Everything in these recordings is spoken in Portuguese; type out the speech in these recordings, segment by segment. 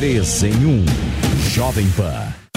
Três em um. Jovem Pan.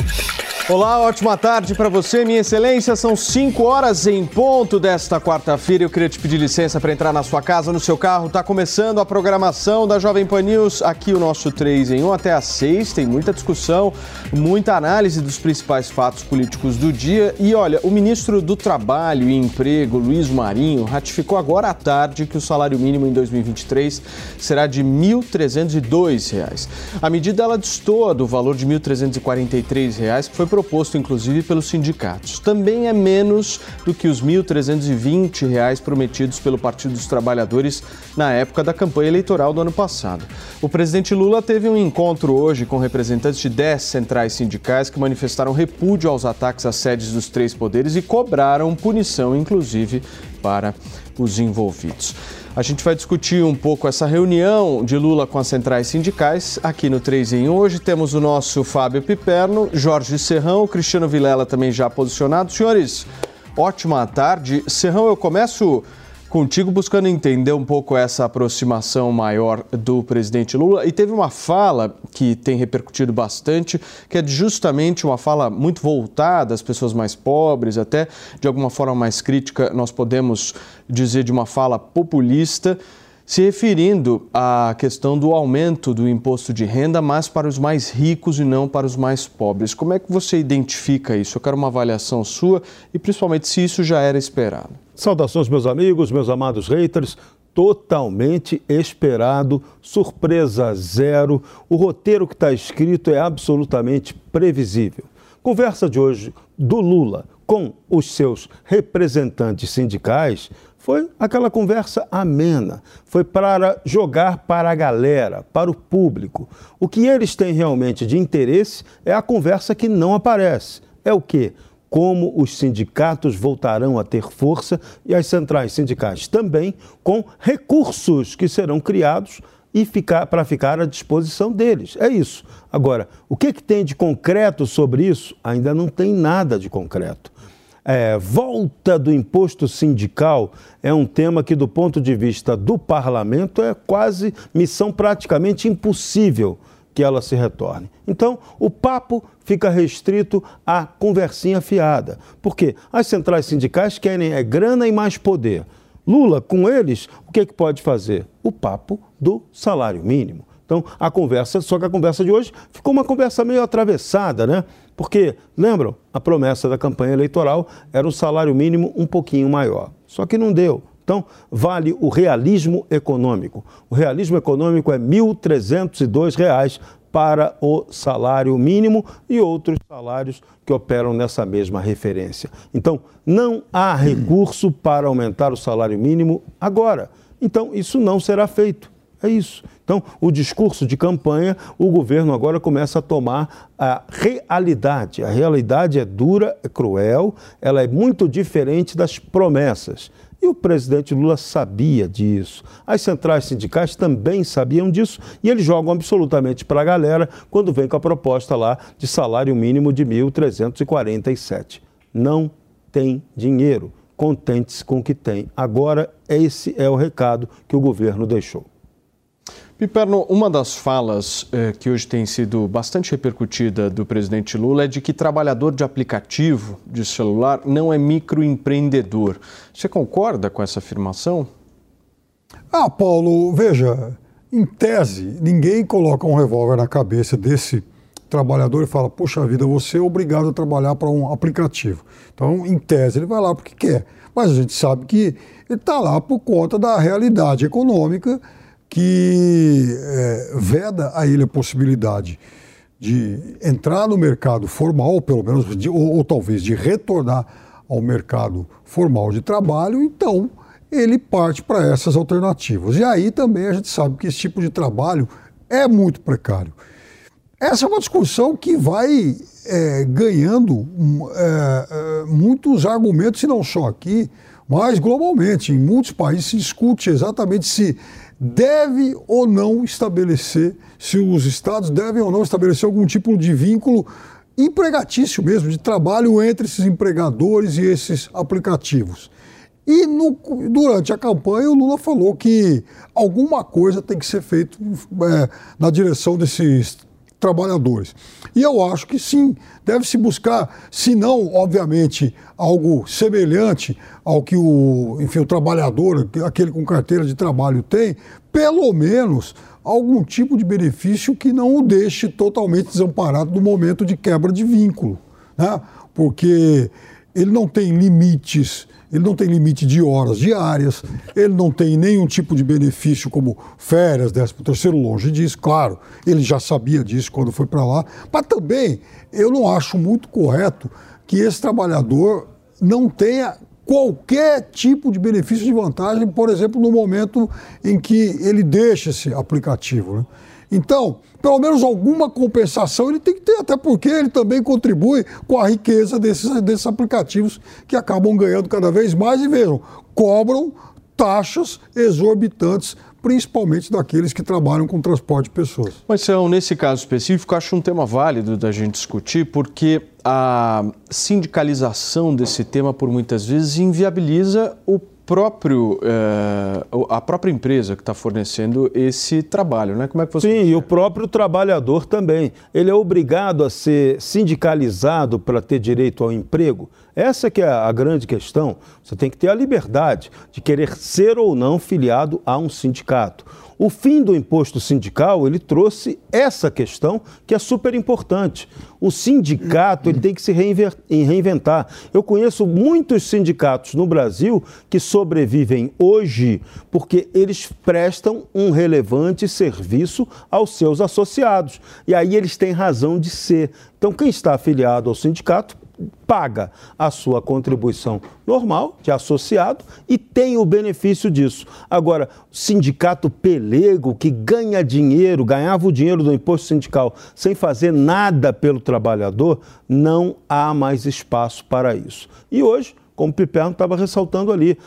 Olá, ótima tarde para você, minha excelência. São 5 horas em ponto desta quarta-feira. Eu queria te pedir licença para entrar na sua casa, no seu carro. Está começando a programação da Jovem Pan News. Aqui o nosso 3 em 1 até às 6. Tem muita discussão, muita análise dos principais fatos políticos do dia. E olha, o ministro do Trabalho e Emprego, Luiz Marinho, ratificou agora à tarde que o salário mínimo em 2023 será de R$ 1.302. A medida ela destoa do valor de R$ 1.343, que foi proposto inclusive pelos sindicatos. Também é menos do que os R$ 1.320 prometidos pelo Partido dos Trabalhadores na época da campanha eleitoral do ano passado. O presidente Lula teve um encontro hoje com representantes de 10 centrais sindicais que manifestaram repúdio aos ataques às sedes dos três poderes e cobraram punição, inclusive, para os envolvidos. A gente vai discutir um pouco essa reunião de Lula com as centrais sindicais aqui no 3 em 1. Hoje temos o nosso Fábio Piperno, Jorge Serrão, Cristiano Vilela também já posicionado. Senhores, ótima tarde. Serrão, eu começo contigo buscando entender um pouco essa aproximação maior do presidente Lula. E teve uma fala que tem repercutido bastante, que é justamente uma fala muito voltada às pessoas mais pobres, até de alguma forma mais crítica, nós podemos dizer de uma fala populista se referindo à questão do aumento do imposto de renda, mas para os mais ricos e não para os mais pobres. Como é que você identifica isso? Eu quero uma avaliação sua e principalmente se isso já era esperado. Saudações, meus amigos, meus amados haters. Totalmente esperado, surpresa zero. O roteiro que está escrito é absolutamente previsível. Conversa de hoje do Lula com os seus representantes sindicais foi aquela conversa amena, foi para jogar para a galera, para o público. O que eles têm realmente de interesse é a conversa que não aparece. É o quê? Como os sindicatos voltarão a ter força e as centrais sindicais também, com recursos que serão criados e ficar, para ficar à disposição deles. É isso. Agora, o que, que tem de concreto sobre isso? Ainda não tem nada de concreto é, volta do imposto sindical é um tema que, do ponto de vista do parlamento, é quase missão praticamente impossível que ela se retorne. Então, o papo fica restrito à conversinha fiada. Porque as centrais sindicais querem é grana e mais poder. Lula, com eles, o que, é que pode fazer? O papo do salário mínimo. Então, a conversa, só que a conversa de hoje ficou uma conversa meio atravessada, né? Porque, lembram, a promessa da campanha eleitoral era um salário mínimo um pouquinho maior. Só que não deu. Então, vale o realismo econômico. O realismo econômico é R$ 1.302 para o salário mínimo e outros salários que operam nessa mesma referência. Então, não há recurso para aumentar o salário mínimo agora. Então, isso não será feito. É isso. Então, o discurso de campanha, o governo agora começa a tomar a realidade. A realidade é dura, é cruel, ela é muito diferente das promessas. E o presidente Lula sabia disso. As centrais sindicais também sabiam disso e eles jogam absolutamente para a galera quando vem com a proposta lá de salário mínimo de 1.347. Não tem dinheiro. Contente-se com o que tem. Agora, esse é o recado que o governo deixou. Piperno, uma das falas eh, que hoje tem sido bastante repercutida do presidente Lula é de que trabalhador de aplicativo de celular não é microempreendedor. Você concorda com essa afirmação? Ah, Paulo, veja, em tese, ninguém coloca um revólver na cabeça desse trabalhador e fala: Poxa vida, você é obrigado a trabalhar para um aplicativo. Então, em tese, ele vai lá porque quer. Mas a gente sabe que ele está lá por conta da realidade econômica que é, veda a ele a possibilidade de entrar no mercado formal, pelo menos, de, ou, ou, talvez de retornar ao mercado formal de trabalho, então ele parte para essas alternativas. E aí também a gente sabe que esse tipo de trabalho é muito precário. Essa é uma discussão que vai é, ganhando é, é, muitos argumentos, e não só aqui, mas globalmente. Em muitos países se discute exatamente se deve ou não estabelecer, se os estados devem ou não estabelecer algum tipo de vínculo empregatício mesmo, de trabalho entre esses empregadores e esses aplicativos. E no, durante a campanha, o Lula falou que alguma coisa tem que ser feita é, na direção desses trabalhadores. E eu acho que sim, deve-se buscar, se não, obviamente, algo semelhante ao que o, enfim, o trabalhador, aquele com carteira de trabalho tem, pelo menos algum tipo de benefício que não o deixe totalmente desamparado no momento de quebra de vínculo. Né? Porque ele não tem limites ele não tem limite de horas diárias, ele não tem nenhum tipo de benefício como férias, décimo terceiro, longe disso, claro, ele já sabia disso quando foi para lá, mas também eu não acho muito correto que esse trabalhador não tenha qualquer tipo de benefício de vantagem, por exemplo, no momento em que ele deixa esse aplicativo. Né? Então, pelo menos alguma compensação ele tem que ter, até porque ele também contribui com a riqueza desses, desses aplicativos que acabam ganhando cada vez mais e vejam, cobram taxas exorbitantes principalmente daqueles que trabalham com transporte de pessoas. Mas, então, nesse caso específico, acho um tema válido da gente discutir, porque a sindicalização desse tema, por muitas vezes, inviabiliza o próprio, é, a própria empresa que está fornecendo esse trabalho, né? Como é que você... Sim, e o próprio trabalhador também. Ele é obrigado a ser sindicalizado para ter direito ao emprego. Essa que é a grande questão. Você tem que ter a liberdade de querer ser ou não filiado a um sindicato. O fim do imposto sindical, ele trouxe essa questão que é super importante. O sindicato ele tem que se reinventar. Eu conheço muitos sindicatos no Brasil que sobrevivem hoje porque eles prestam um relevante serviço aos seus associados. E aí eles têm razão de ser. Então, quem está afiliado ao sindicato paga a sua contribuição normal de associado e tem o benefício disso. Agora, sindicato pelego que ganha dinheiro, ganhava o dinheiro do imposto sindical sem fazer nada pelo trabalhador, não há mais espaço para isso. E hoje, como o Piperno estava ressaltando ali,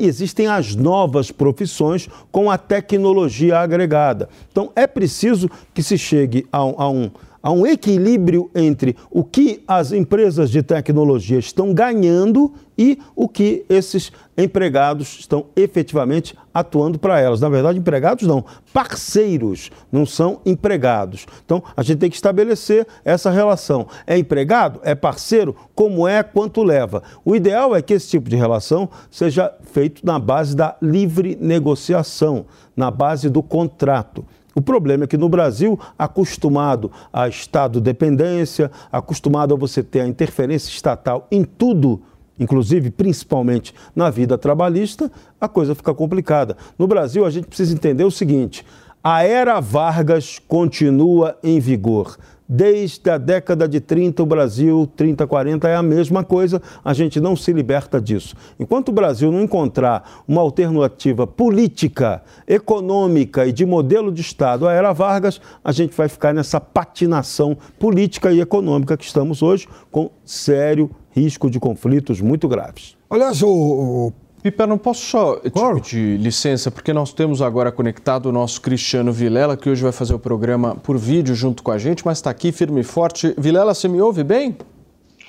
existem as novas profissões com a tecnologia agregada. Então, é preciso que se chegue a, a um há um equilíbrio entre o que as empresas de tecnologia estão ganhando e o que esses empregados estão efetivamente atuando para elas. Na verdade, empregados não, parceiros, não são empregados. Então, a gente tem que estabelecer essa relação. É empregado? É parceiro? Como é? Quanto leva? O ideal é que esse tipo de relação seja feito na base da livre negociação, na base do contrato. O problema é que no Brasil, acostumado a Estado dependência, acostumado a você ter a interferência estatal em tudo, inclusive principalmente na vida trabalhista, a coisa fica complicada. No Brasil, a gente precisa entender o seguinte: a era Vargas continua em vigor. Desde a década de 30, o Brasil, 30, 40, é a mesma coisa, a gente não se liberta disso. Enquanto o Brasil não encontrar uma alternativa política, econômica e de modelo de Estado à era Vargas, a gente vai ficar nessa patinação política e econômica que estamos hoje, com sério risco de conflitos muito graves. Aliás, o, Pipa, não posso só claro. pedir licença, porque nós temos agora conectado o nosso Cristiano Vilela, que hoje vai fazer o programa por vídeo junto com a gente, mas está aqui firme e forte. Vilela, você me ouve bem?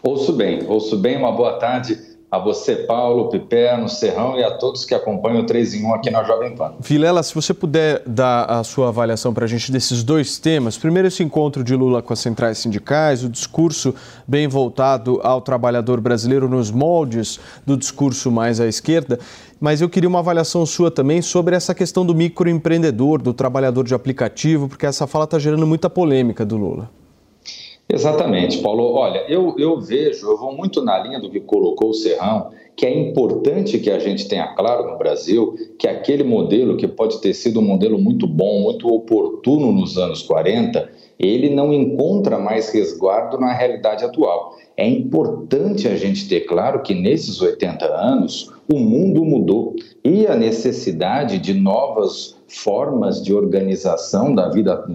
Ouço bem, ouço bem. Uma boa tarde a você, Paulo, no Serrão e a todos que acompanham o 3 em 1 aqui na Jovem Pan. Vilela, se você puder dar a sua avaliação para a gente desses dois temas. Primeiro, esse encontro de Lula com as centrais sindicais, o discurso bem voltado ao trabalhador brasileiro nos moldes do discurso mais à esquerda. Mas eu queria uma avaliação sua também sobre essa questão do microempreendedor, do trabalhador de aplicativo, porque essa fala está gerando muita polêmica do Lula. Exatamente, Paulo. Olha, eu, eu vejo, eu vou muito na linha do que colocou o Serrão, que é importante que a gente tenha claro no Brasil que aquele modelo, que pode ter sido um modelo muito bom, muito oportuno nos anos 40, ele não encontra mais resguardo na realidade atual. É importante a gente ter claro que nesses 80 anos O mundo mudou e a necessidade de novas formas de organização da vida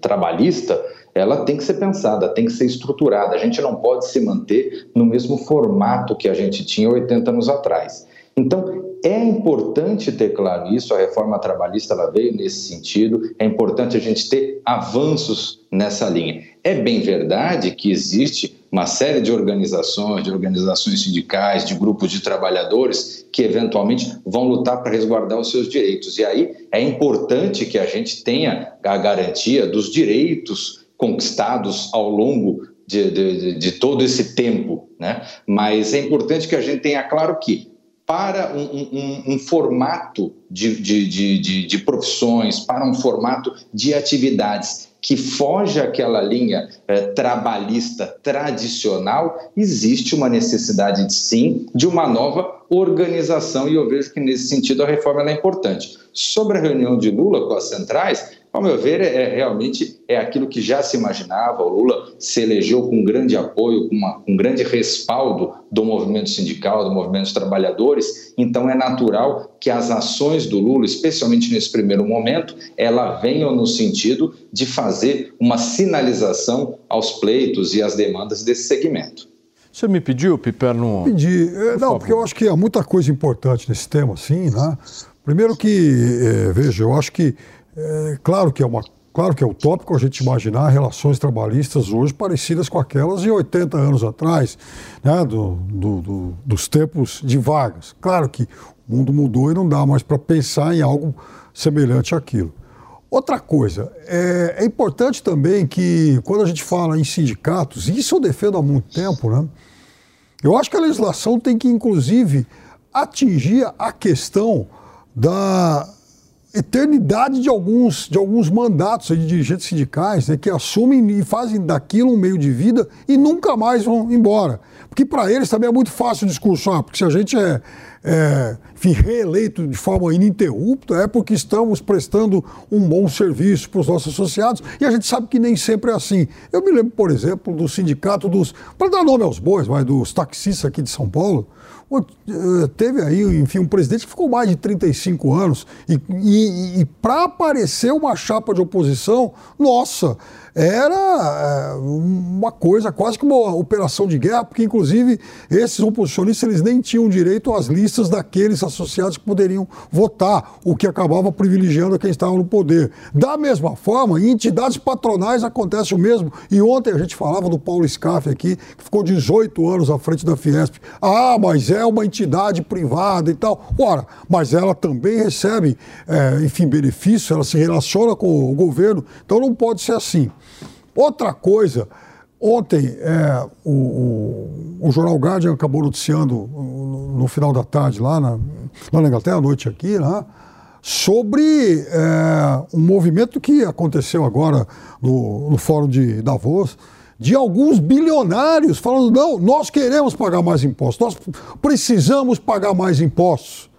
trabalhista ela tem que ser pensada, tem que ser estruturada. A gente não pode se manter no mesmo formato que a gente tinha 80 anos atrás. Então, é importante ter claro isso, a reforma trabalhista ela veio nesse sentido, é importante a gente ter avanços nessa linha. É bem verdade que existe uma série de organizações, de organizações sindicais, de grupos de trabalhadores que eventualmente vão lutar para resguardar os seus direitos. E aí é importante que a gente tenha a garantia dos direitos conquistados ao longo de, de, de, todo esse tempo, né? Mas é importante que a gente tenha claro que para um, um, um formato de, de, de, profissões, para um formato de atividades que foge àquela linha eh, trabalhista tradicional, existe uma necessidade, sim, de uma nova organização e eu vejo que nesse sentido a reforma é importante. Sobre a reunião de Lula com as centrais, ao meu ver, é, é, realmente é aquilo que já se imaginava. O Lula se elegeu com grande apoio, com, uma, com grande respaldo do movimento sindical, do movimento dos trabalhadores. Então, é natural que as ações do Lula, especialmente nesse primeiro momento, ela venham no sentido de fazer uma sinalização aos pleitos e às demandas desse segmento. Você me pediu, Piperno? Pedi. É, Por não, favor. porque eu acho que há muita coisa importante nesse tema, sim, né? Primeiro que, é, veja, eu acho que é, claro que é uma Claro que é utópico a gente imaginar relações trabalhistas hoje parecidas com aquelas de 80 anos atrás, né, do, do, do, dos tempos de Vargas. Claro que o mundo mudou e não dá mais para pensar em algo semelhante àquilo. Outra coisa, é, é, importante também que quando a gente fala em sindicatos, e isso eu defendo há muito tempo, né, eu acho que a legislação tem que, inclusive, atingir a questão da eternidade de alguns, de alguns mandatos de dirigentes sindicais né, que assumem e fazem daquilo um meio de vida e nunca mais vão embora. Porque para eles também é muito fácil o discurso, ah, porque se a gente é, é enfim, reeleito de forma ininterrupta é porque estamos prestando um bom serviço para os nossos associados e a gente sabe que nem sempre é assim. Eu me lembro, por exemplo, do sindicato dos, para dar nome aos bois, mas dos taxistas aqui de São Paulo, teve aí, enfim, um presidente que ficou mais de 35 anos e, e, e para aparecer uma chapa de oposição, nossa, era é, uma coisa quase que uma operação de guerra, porque inclusive esses oposicionistas eles nem tinham direito às listas daqueles associados que poderiam votar, o que acabava privilegiando quem estava no poder. Da mesma forma, em entidades patronais acontece o mesmo. E ontem a gente falava do Paulo Scaff aqui, que ficou 18 anos à frente da Fiesp. Ah, mas é uma entidade privada e tal. Ora, mas ela também recebe, é, enfim, benefício, ela se relaciona com o governo, então não pode ser assim. Outra coisa, ontem é, o, o, o, jornal Guardian acabou noticiando no, no final da tarde lá na, lá na Inglaterra, à noite aqui, né, sobre é, um movimento que aconteceu agora no, no Fórum de Davos, de alguns bilionários falando: não, nós queremos pagar mais impostos, nós precisamos pagar mais impostos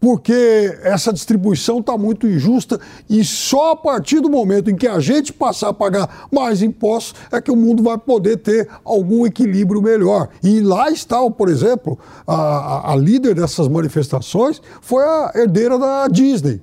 porque essa distribuição está muito injusta e só a partir do momento em que a gente passar a pagar mais impostos é que o mundo vai poder ter algum equilíbrio melhor. E lá está, por exemplo, a, a líder dessas manifestações foi a herdeira da Disney.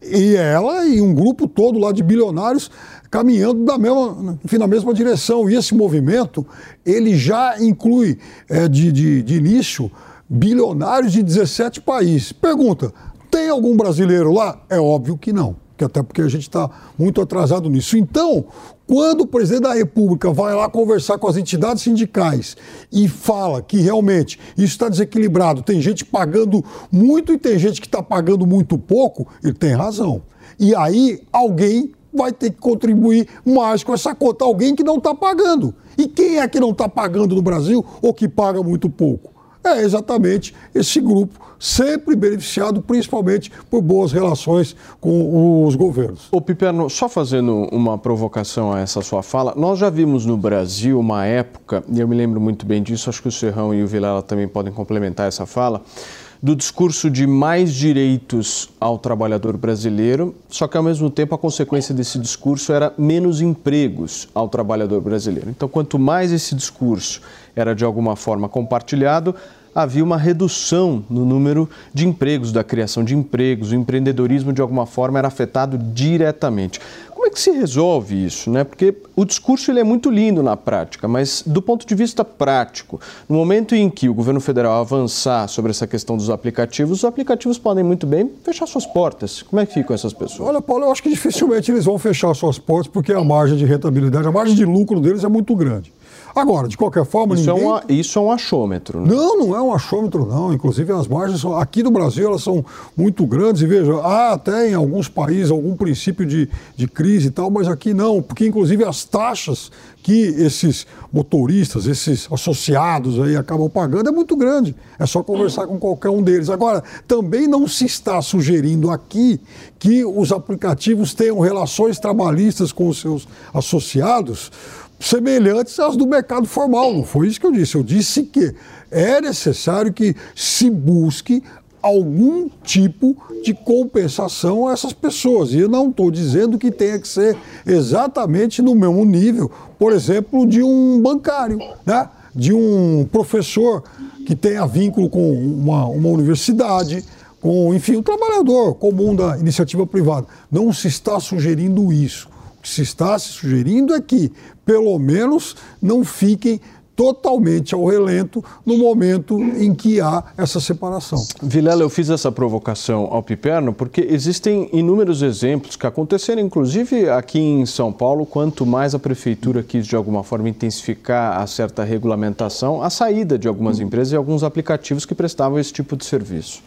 E ela e um grupo todo lá de bilionários caminhando da mesma, enfim, na mesma direção. E esse movimento, ele já inclui é, de, de, de início bilionários de 17 países. Pergunta: tem algum brasileiro lá? É óbvio que não, que até porque a gente está muito atrasado nisso. Então, quando o presidente da República vai lá conversar com as entidades sindicais e fala que realmente isso está desequilibrado, tem gente pagando muito e tem gente que está pagando muito pouco, ele tem razão. E aí alguém vai ter que contribuir mais com essa conta, alguém que não está pagando. E quem é que não está pagando no Brasil ou que paga muito pouco? É exatamente esse grupo, sempre beneficiado principalmente por boas relações com os governos. O Piperno, só fazendo uma provocação a essa sua fala, nós já vimos no Brasil uma época, e eu me lembro muito bem disso, acho que o Serrão e o Vilela também podem complementar essa fala, do discurso de mais direitos ao trabalhador brasileiro, só que ao mesmo tempo a consequência desse discurso era menos empregos ao trabalhador brasileiro. Então, quanto mais esse discurso era de alguma forma compartilhado, havia uma redução no número de empregos, da criação de empregos, o empreendedorismo de alguma forma era afetado diretamente. Como é que se resolve isso, né? Porque o discurso ele é muito lindo na prática, mas do ponto de vista prático, no momento em que o governo federal avançar sobre essa questão dos aplicativos, os aplicativos podem muito bem fechar suas portas. Como é que ficam essas pessoas? Olha, Paulo, eu acho que dificilmente eles vão fechar suas portas porque a margem de rentabilidade, a margem de lucro deles é muito grande. Agora, de qualquer forma, isso ninguém... É um, isso é um achômetro. Né? Não, não é um achômetro, não. Inclusive, as margens são, aqui no Brasil elas são muito grandes. E veja, há até em alguns países algum princípio de, de crise e tal, mas aqui não, porque inclusive as taxas que esses motoristas, esses associados aí acabam pagando é muito grande. É só conversar com qualquer um deles. Agora, também não se está sugerindo aqui que os aplicativos tenham relações trabalhistas com os seus associados semelhantes às do mercado formal. Não foi isso que eu disse. Eu disse que é necessário que se busque algum tipo de compensação a essas pessoas. E eu não estou dizendo que tenha que ser exatamente no mesmo nível, por exemplo, de um bancário, né? de um professor que tenha vínculo com uma, uma universidade, com, enfim, um trabalhador comum da iniciativa privada. Não se está sugerindo isso. O que se está se sugerindo é que, pelo menos, não fiquem totalmente ao relento no momento em que há essa separação. Vilela, eu fiz essa provocação ao Piperno porque existem inúmeros exemplos que aconteceram, inclusive aqui em São Paulo, quanto mais a prefeitura quis de alguma forma intensificar a certa regulamentação, a saída de algumas empresas e alguns aplicativos que prestavam esse tipo de serviço.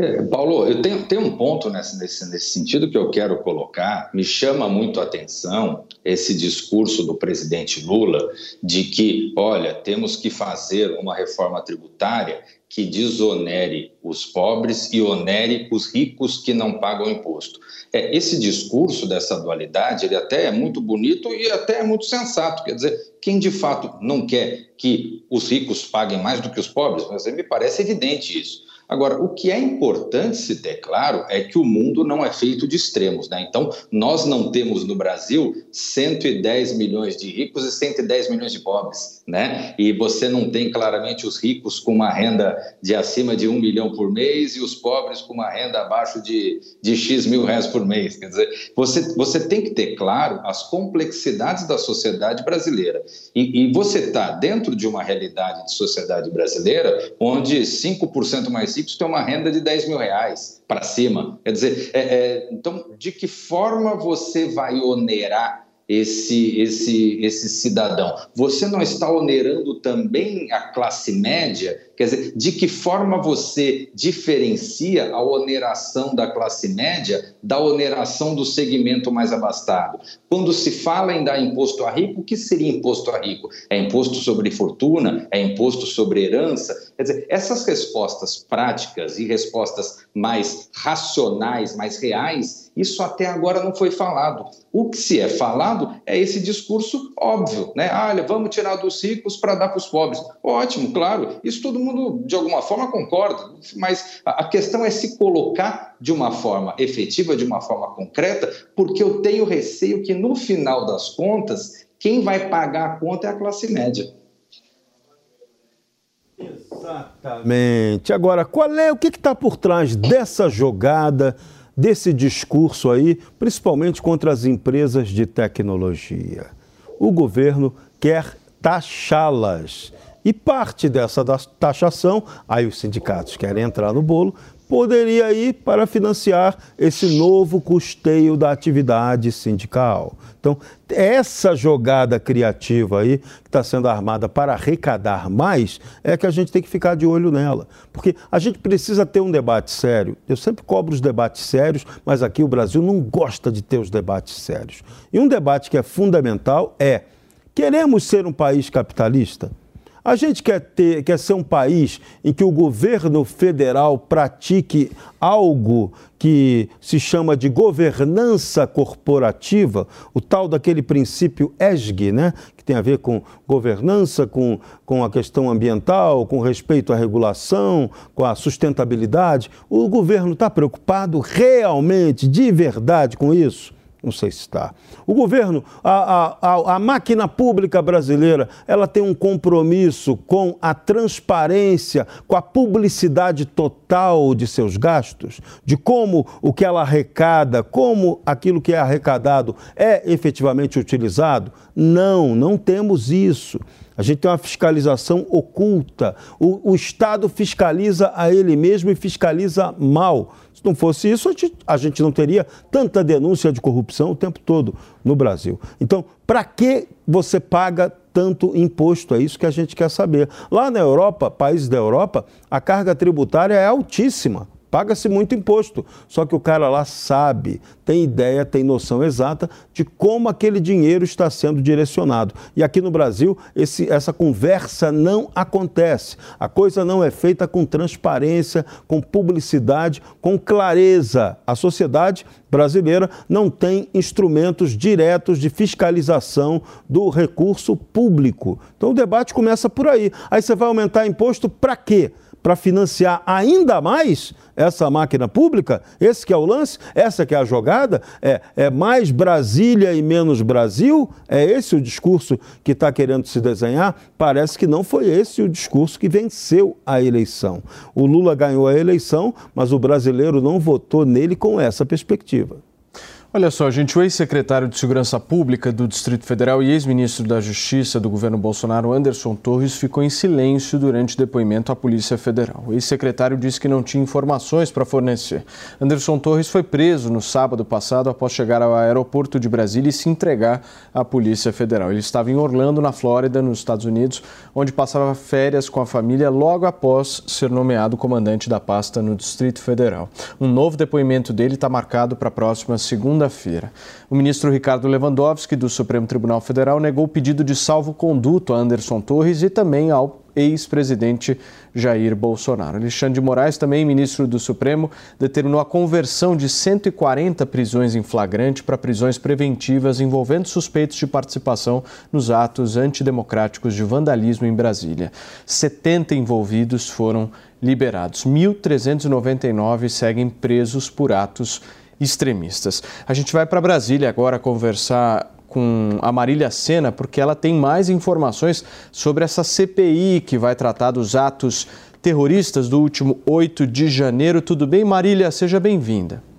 É, Paulo, eu tenho, tenho um ponto nesse, nesse, sentido que eu quero colocar. Me chama muito a atenção esse discurso do presidente Lula de que, olha, temos que fazer uma reforma tributária que desonere os pobres e onere os ricos que não pagam imposto. É, esse discurso dessa dualidade, ele até é muito bonito e até é muito sensato. Quer dizer, quem de fato não quer que os ricos paguem mais do que os pobres? Mas me parece evidente isso. Agora, o que é importante se ter claro é que o mundo não é feito de extremos, né? Então, nós não temos no Brasil 110 milhões de ricos e 110 milhões de pobres, né? E você não tem claramente os ricos com uma renda de acima de um milhão por mês e os pobres com uma renda abaixo de, de X mil reais por mês. Quer dizer, você, você tem que ter claro as complexidades da sociedade brasileira. E, e você está dentro de uma realidade de sociedade brasileira onde 5% mais ricos têm uma renda de 10 mil reais para cima. Quer dizer, é, é, então, de que forma você vai onerar esse, esse, esse cidadão? Você não está onerando também a classe média? Quer dizer, de que forma você diferencia a oneração da classe média da oneração do segmento mais abastado? Quando se fala em dar imposto a rico, o que seria imposto a rico? É imposto sobre fortuna? É imposto sobre herança? Quer dizer, essas respostas práticas e respostas mais racionais, mais reais, isso até agora não foi falado. O que se é falado é esse discurso óbvio, né? Ah, olha, vamos tirar dos ricos para dar para os pobres. Ótimo, claro, isso todo mundo mundo, de alguma forma, concorda, mas a questão é se colocar de uma forma efetiva, de uma forma concreta, porque eu tenho receio que, no final das contas, quem vai pagar a conta é a classe média. Exatamente. Agora, qual é o que está por trás dessa jogada, desse discurso aí, principalmente contra as empresas de tecnologia? O governo quer taxá-las. E parte dessa taxação, aí os sindicatos querem entrar no bolo, poderia ir para financiar esse novo custeio da atividade sindical. Então, essa jogada criativa aí, que está sendo armada para arrecadar mais, é que a gente tem que ficar de olho nela. Porque a gente precisa ter um debate sério. Eu sempre cobro os debates sérios, mas aqui o Brasil não gosta de ter os debates sérios. E um debate que é fundamental é: queremos ser um país capitalista? A gente quer, ter, quer ser um país em que o governo federal pratique algo que se chama de governança corporativa, o tal daquele princípio ESG, né? que tem a ver com governança, com, com a questão ambiental, com respeito à regulação, com a sustentabilidade. O governo está preocupado realmente, de verdade, com isso? Não sei se está. O governo, a, a, a, máquina pública brasileira, ela tem um compromisso com a transparência, com a publicidade total de seus gastos, de como o que ela arrecada, como aquilo que é arrecadado é efetivamente utilizado? Não, não temos isso. A gente tem uma fiscalização oculta. O, o Estado fiscaliza a ele mesmo e fiscaliza mal. Se não fosse isso, a gente, a gente não teria tanta denúncia de corrupção o tempo todo no Brasil. Então, para que você paga tanto imposto? É isso que a gente quer saber. Lá na Europa, países da Europa, a carga tributária é altíssima. Paga-se muito imposto, só que o cara lá sabe, tem ideia, tem noção exata de como aquele dinheiro está sendo direcionado. E aqui no Brasil, esse, essa conversa não acontece. A coisa não é feita com transparência, com publicidade, com clareza. A sociedade brasileira não tem instrumentos diretos de fiscalização do recurso público. Então o debate começa por aí. Aí você vai aumentar imposto para quê? Para financiar ainda mais essa máquina pública? Esse que é o lance? Essa que é a jogada? É, é mais Brasília e menos Brasil? É esse o discurso que está querendo se desenhar? Parece que não foi esse o discurso que venceu a eleição. O Lula ganhou a eleição, mas o brasileiro não votou nele com essa perspectiva. Olha só, gente, o ex-secretário de Segurança Pública do Distrito Federal e ex-ministro da Justiça do governo Bolsonaro, Anderson Torres, ficou em silêncio durante depoimento à Polícia Federal. O ex-secretário disse que não tinha informações para fornecer. Anderson Torres foi preso no sábado passado após chegar ao aeroporto de Brasília e se entregar à Polícia Federal. Ele estava em Orlando, na Flórida, nos Estados Unidos, onde passava férias com a família logo após ser nomeado comandante da pasta no Distrito Federal. Um novo depoimento dele está marcado para a próxima segunda segunda-feira. O ministro Ricardo Lewandowski, do Supremo Tribunal Federal, negou o pedido de salvo-conduto a Anderson Torres e também ao ex-presidente Jair Bolsonaro. Alexandre de Moraes, também ministro do Supremo, determinou a conversão de 140 prisões em flagrante para prisões preventivas envolvendo suspeitos de participação nos atos antidemocráticos de vandalismo em Brasília. 70 envolvidos foram liberados. 1.399 seguem presos por atos extremistas. A gente vai para Brasília agora conversar com a Marília Sena, porque ela tem mais informações sobre essa CPI que vai tratar dos atos terroristas do último 8 de janeiro. Tudo bem, Marília? Seja bem-vinda.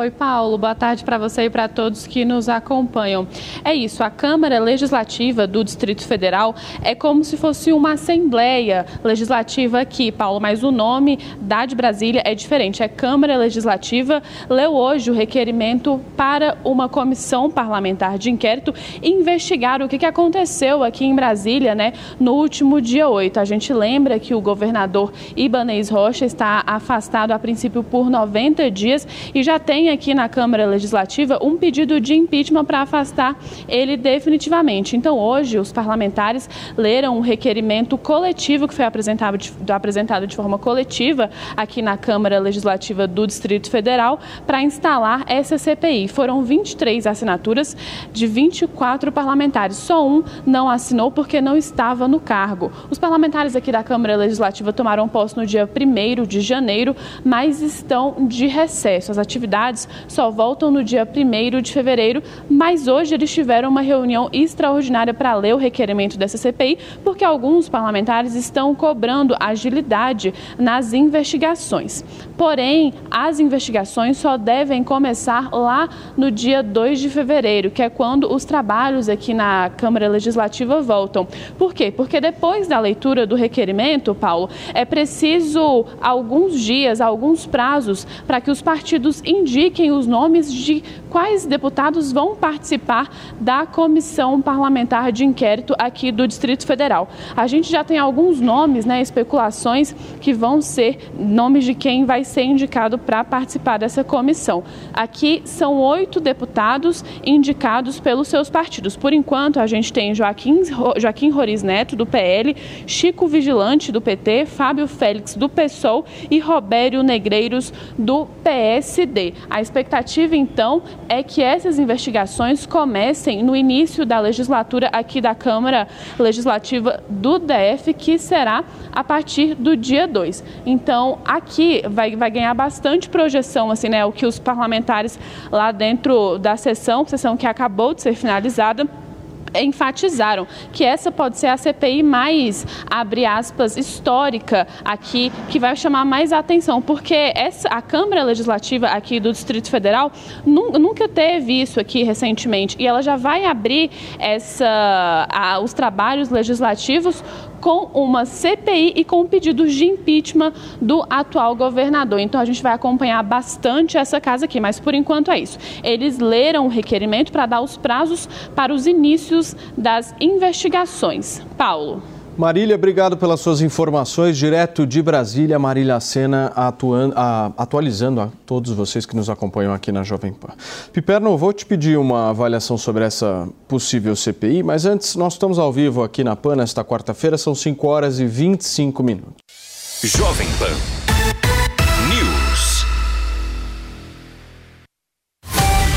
Oi, Paulo. Boa tarde para você e para todos que nos acompanham. É isso, a Câmara Legislativa do Distrito Federal é como se fosse uma Assembleia Legislativa aqui, Paulo, mas o nome da de Brasília é diferente. É Câmara Legislativa. Leu hoje o requerimento para uma comissão parlamentar de inquérito investigar o que aconteceu aqui em Brasília, né, no último dia 8. A gente lembra que o governador Ibanez Rocha está afastado a princípio por 90 dias e já tem aqui na Câmara Legislativa um pedido de impeachment para afastar ele definitivamente. Então, hoje, os parlamentares leram um requerimento coletivo que foi apresentado de, apresentado de forma coletiva aqui na Câmara Legislativa do Distrito Federal para instalar essa CPI. Foram 23 assinaturas de 24 parlamentares. Só um não assinou porque não estava no cargo. Os parlamentares aqui da Câmara Legislativa tomaram posse no dia 1 de janeiro, mas estão de recesso. As atividades só voltam no dia 1 de fevereiro, mas hoje eles tiveram uma reunião extraordinária para ler o requerimento dessa CPI, porque alguns parlamentares estão cobrando agilidade nas investigações. Porém, as investigações só devem começar lá no dia 2 de fevereiro, que é quando os trabalhos aqui na Câmara Legislativa voltam. Por quê? Porque depois da leitura do requerimento, Paulo, é preciso alguns dias, alguns prazos para que os partidos indiquem indiquem os nomes de quais deputados vão participar da comissão parlamentar de inquérito aqui do Distrito Federal. A gente já tem alguns nomes, né, especulações que vão ser nomes de quem vai ser indicado para participar dessa comissão. Aqui são oito deputados indicados pelos seus partidos. Por enquanto, a gente tem Joaquim, Joaquim Roriz Neto, do PL, Chico Vigilante, do PT, Fábio Félix, do PSOL e Robério Negreiros, do PSD. A expectativa, então, é que essas investigações comecem no início da legislatura aqui da Câmara Legislativa do DF, que será a partir do dia 2. Então, aqui vai, vai ganhar bastante projeção, assim, né? O que os parlamentares lá dentro da sessão, sessão que acabou de ser finalizada, enfatizaram que essa pode ser a CPI mais, abre aspas, histórica aqui, que vai chamar mais atenção, porque essa, a Câmara Legislativa aqui do Distrito Federal nunca teve isso aqui recentemente, e ela já vai abrir essa, a, os trabalhos legislativos com uma CPI e com pedidos de impeachment do atual governador. Então a gente vai acompanhar bastante essa casa aqui, mas por enquanto é isso. Eles leram o requerimento para dar os prazos para os inícios das investigações. Paulo. Marília, obrigado pelas suas informações. Direto de Brasília, Marília Sena atuando, a, atualizando a todos vocês que nos acompanham aqui na Jovem Pan. Piperno, vou te pedir uma avaliação sobre essa possível CPI, mas antes, nós estamos ao vivo aqui na Pan nesta quarta-feira, são 5 horas e 25 minutos. Jovem Pan.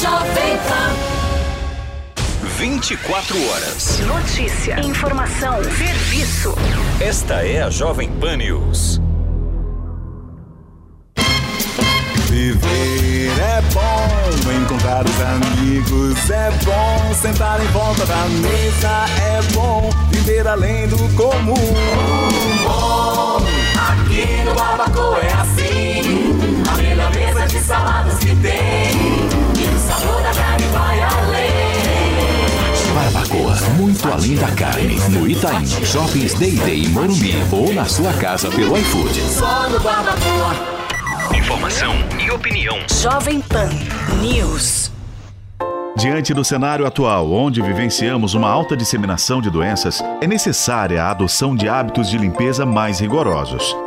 Jovem Pan. 24 horas. Notícia, informação, serviço. Esta é a Jovem Pan News. Viver é bom, encontrar os amigos é bom, sentar em volta da mesa é bom, viver além do comum. Bom, aqui no Barbacoa é assim, a melhor mesa de saladas que tem. Barbacoa, muito além da carne. No Itaim, Shoppings Day Day em Morumbi ou na sua casa pelo iFood. Só no Barbacoa. Informação e opinião. Jovem Pan News. Diante do cenário atual, onde vivenciamos uma alta disseminação de doenças, é necessária a adoção de hábitos de limpeza mais rigorosos.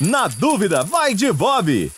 na dúvida, vai de Bob!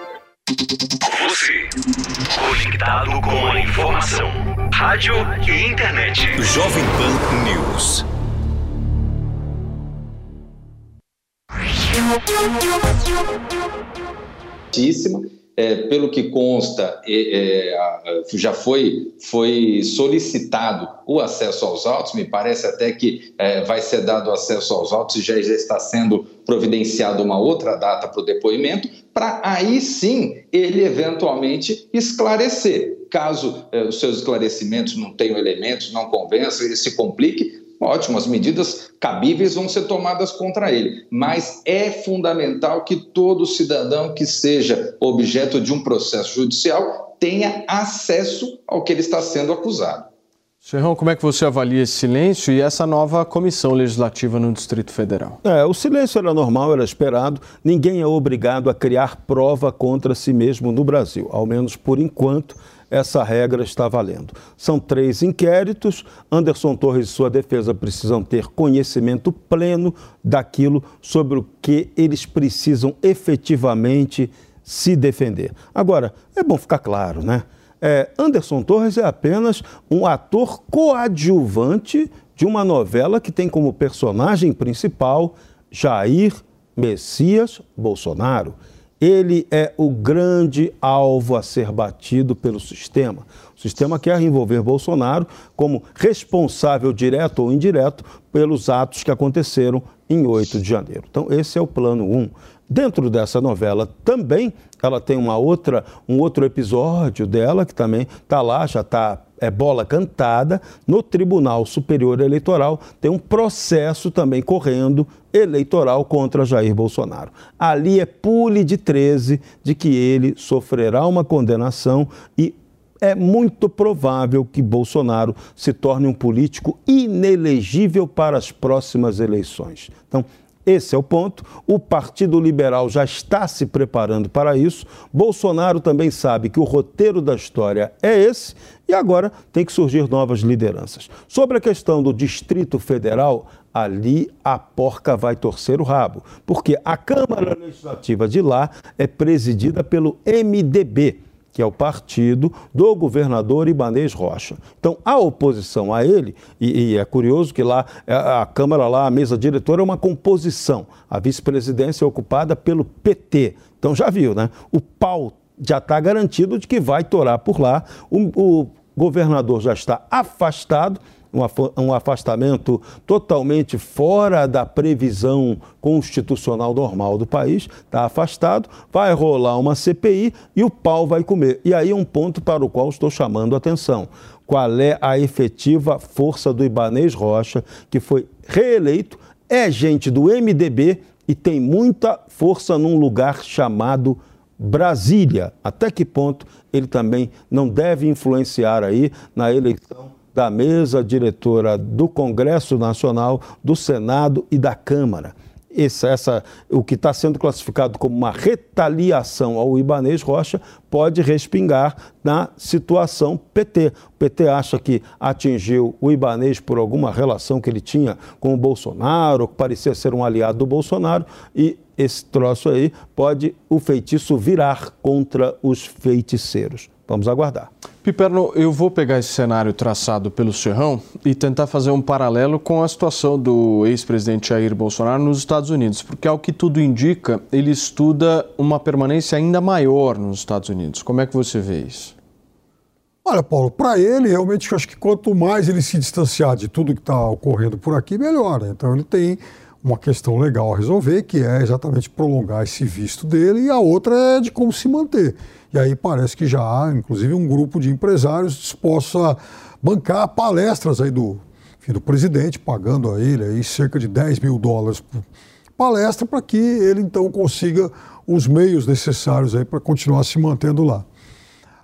Você, conectado com a informação. Rádio e internet. Jovem Pan News. É, pelo que consta, é, é, já foi, foi solicitado o acesso aos autos, me parece até que é, vai ser dado acesso aos autos e já, já está sendo providenciado uma outra data para o depoimento, para aí sim ele eventualmente esclarecer. Caso é, os seus esclarecimentos não tenham elementos, não convençam, ele se complique, ótimo, as medidas cabíveis vão ser tomadas contra ele. Mas é fundamental que todo cidadão que seja objeto de um processo judicial tenha acesso ao que ele está sendo acusado. Serrão, como é que você avalia esse silêncio e essa nova comissão legislativa no Distrito Federal? É, o silêncio era normal, era esperado. Ninguém é obrigado a criar prova contra si mesmo no Brasil, ao menos por enquanto essa regra está valendo. São três inquéritos. Anderson Torres e sua defesa precisam ter conhecimento pleno daquilo sobre o que eles precisam efetivamente se defender. Agora, é bom ficar claro, né? É, Anderson Torres é apenas um ator coadjuvante de uma novela que tem como personagem principal Jair Messias Bolsonaro. Ele é o grande alvo a ser batido pelo sistema. O sistema quer envolver Bolsonaro como responsável direto ou indireto pelos atos que aconteceram em 8 de janeiro. Então, esse é o plano 1. Dentro dessa novela também ela tem uma outra, um outro episódio dela que também está lá, já está é bola cantada no Tribunal Superior Eleitoral. Tem um processo também correndo eleitoral contra Jair Bolsonaro. Ali é pule de 13 de que ele sofrerá uma condenação e é muito provável que Bolsonaro se torne um político inelegível para as próximas eleições. Então, esse é o ponto. O Partido Liberal já está se preparando para isso. Bolsonaro também sabe que o roteiro da história é esse e agora tem que surgir novas lideranças. Sobre a questão do Distrito Federal, ali a porca vai torcer o rabo, porque a Câmara Legislativa de lá é presidida pelo MDB que é o partido do governador Ibanês Rocha. Então, a oposição a ele, e, e, é curioso que lá é, a Câmara, lá, a mesa diretora é uma composição. A vice-presidência é ocupada pelo PT. Então, já viu, né? O pau já está garantido de que vai torar por lá. O, o governador já está afastado um afastamento totalmente fora da previsão constitucional normal do país, está afastado, vai rolar uma CPI e o pau vai comer. E aí é um ponto para o qual estou chamando a atenção. Qual é a efetiva força do Ibanês Rocha, que foi reeleito, é gente do MDB e tem muita força num lugar chamado Brasília. Até que ponto ele também não deve influenciar aí na eleição da mesa diretora do Congresso Nacional, do Senado e da Câmara. Esse, essa, o que está sendo classificado como uma retaliação ao Ibanês Rocha pode respingar na situação PT. O PT acha que atingiu o Ibanês por alguma relação que ele tinha com o Bolsonaro, que parecia ser um aliado do Bolsonaro, e esse troço aí pode o feitiço virar contra os feiticeiros. Vamos aguardar. Piperno, eu vou pegar esse cenário traçado pelo Serrão e tentar fazer um paralelo com a situação do ex-presidente Jair Bolsonaro nos Estados Unidos, porque ao que tudo indica, ele estuda uma permanência ainda maior nos Estados Unidos. Como é que você vê isso? Olha, Paulo, para ele, realmente, eu acho que quanto mais ele se distanciar de tudo que está ocorrendo por aqui, melhor. Então, ele tem uma questão legal a resolver, que é exatamente prolongar esse visto dele, e a outra é de como se manter. E aí parece que já há, inclusive, um grupo de empresários dispostos a bancar palestras aí do, enfim, do presidente, pagando a ele aí cerca de 10 mil dólares por palestra, para que ele então consiga os meios necessários aí para continuar se mantendo lá.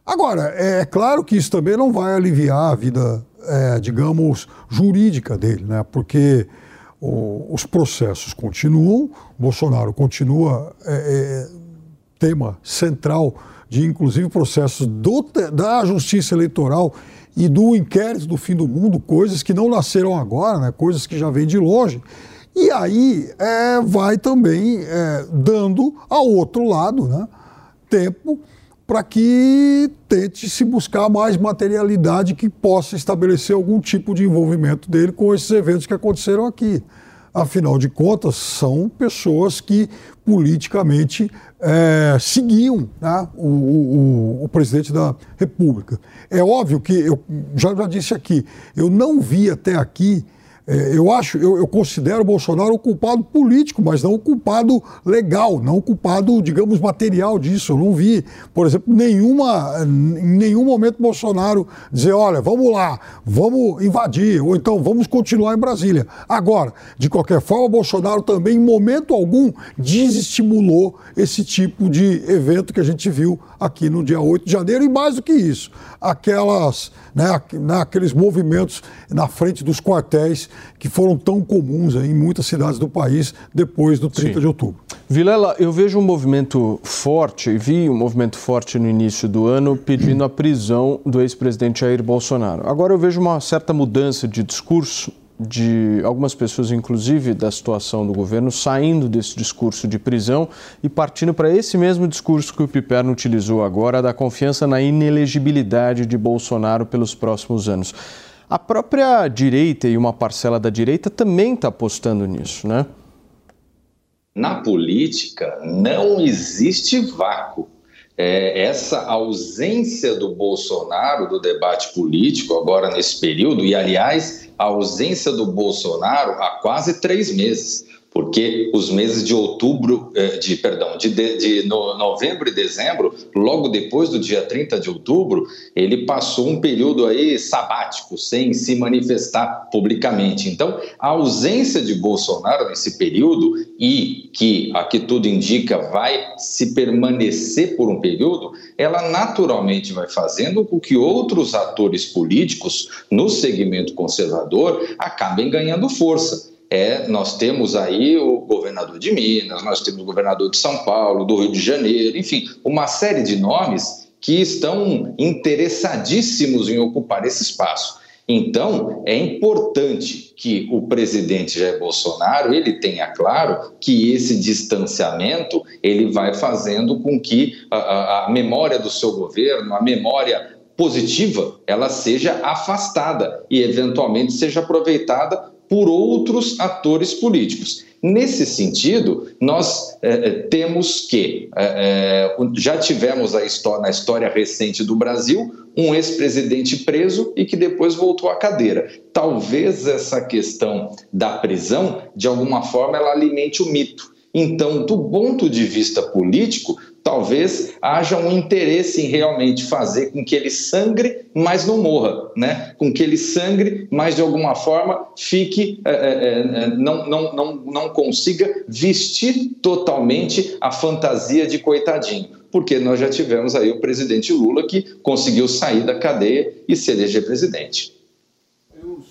Agora, é claro que isso também não vai aliviar a vida, é, digamos, jurídica dele, né? porque o, os processos continuam, Bolsonaro continua é, é, tema central de inclusive processos do, da justiça eleitoral e do inquérito do fim do mundo, coisas que não nasceram agora, né, coisas que já vêm de longe. E aí é, vai também é, dando ao outro lado né, tempo para que tente se buscar mais materialidade que possa estabelecer algum tipo de envolvimento dele com esses eventos que aconteceram aqui. Afinal de contas, são pessoas que politicamente é, seguiam né, o, o, o, presidente da República. É óbvio que, eu já, já disse aqui, eu não vi até aqui eu acho, eu, eu, considero o Bolsonaro o culpado político, mas não o culpado legal, não o culpado, digamos, material disso. Eu não vi, por exemplo, nenhuma, em nenhum momento Bolsonaro dizer, olha, vamos lá, vamos invadir, ou então vamos continuar em Brasília. Agora, de qualquer forma, Bolsonaro também, em momento algum, desestimulou esse tipo de evento que a gente viu aqui no dia 8 de janeiro, e mais do que isso, aquelas, né, aqueles movimentos na frente dos quartéis que foram tão comuns em muitas cidades do país depois do 30 Sim. de outubro. Vilela, eu vejo um movimento forte, vi um movimento forte no início do ano pedindo a prisão do ex-presidente Jair Bolsonaro. Agora eu vejo uma certa mudança de discurso de algumas pessoas, inclusive da situação do governo, saindo desse discurso de prisão e partindo para esse mesmo discurso que o Piperno utilizou agora, da confiança na inelegibilidade de Bolsonaro pelos próximos anos. A própria direita e uma parcela da direita também está apostando nisso, né? Na política não existe vácuo. É, essa ausência do Bolsonaro do debate político agora nesse período, e aliás, a ausência do Bolsonaro há quase três meses porque os meses de outubro, eh, de perdão, de, de, de, novembro e dezembro, logo depois do dia 30 de outubro, ele passou um período aí sabático, sem se manifestar publicamente. Então, a ausência de Bolsonaro nesse período e que, aqui tudo indica, vai se permanecer por um período, ela naturalmente vai fazendo com que outros atores políticos no segmento conservador acabem ganhando força é nós temos aí o governador de Minas, nós temos o governador de São Paulo, do Rio de Janeiro, enfim, uma série de nomes que estão interessadíssimos em ocupar esse espaço. Então, é importante que o presidente Jair Bolsonaro ele tenha claro que esse distanciamento ele vai fazendo com que a, a memória do seu governo, a memória positiva, ela seja afastada e eventualmente seja aproveitada por outros atores políticos. Nesse sentido, nós é, temos que, é, já tivemos história, na história recente do Brasil, um ex-presidente preso e que depois voltou à cadeira. Talvez essa questão da prisão, de alguma forma, ela alimente o mito. Então, do ponto de vista político, talvez haja um interesse em realmente fazer com que ele sangre, mas não morra, né? Com que ele sangre, mas de alguma forma fique, é, é, é, não, não, não, não consiga vestir totalmente a fantasia de coitadinho. Porque nós já tivemos aí o presidente Lula que conseguiu sair da cadeia e se eleger presidente.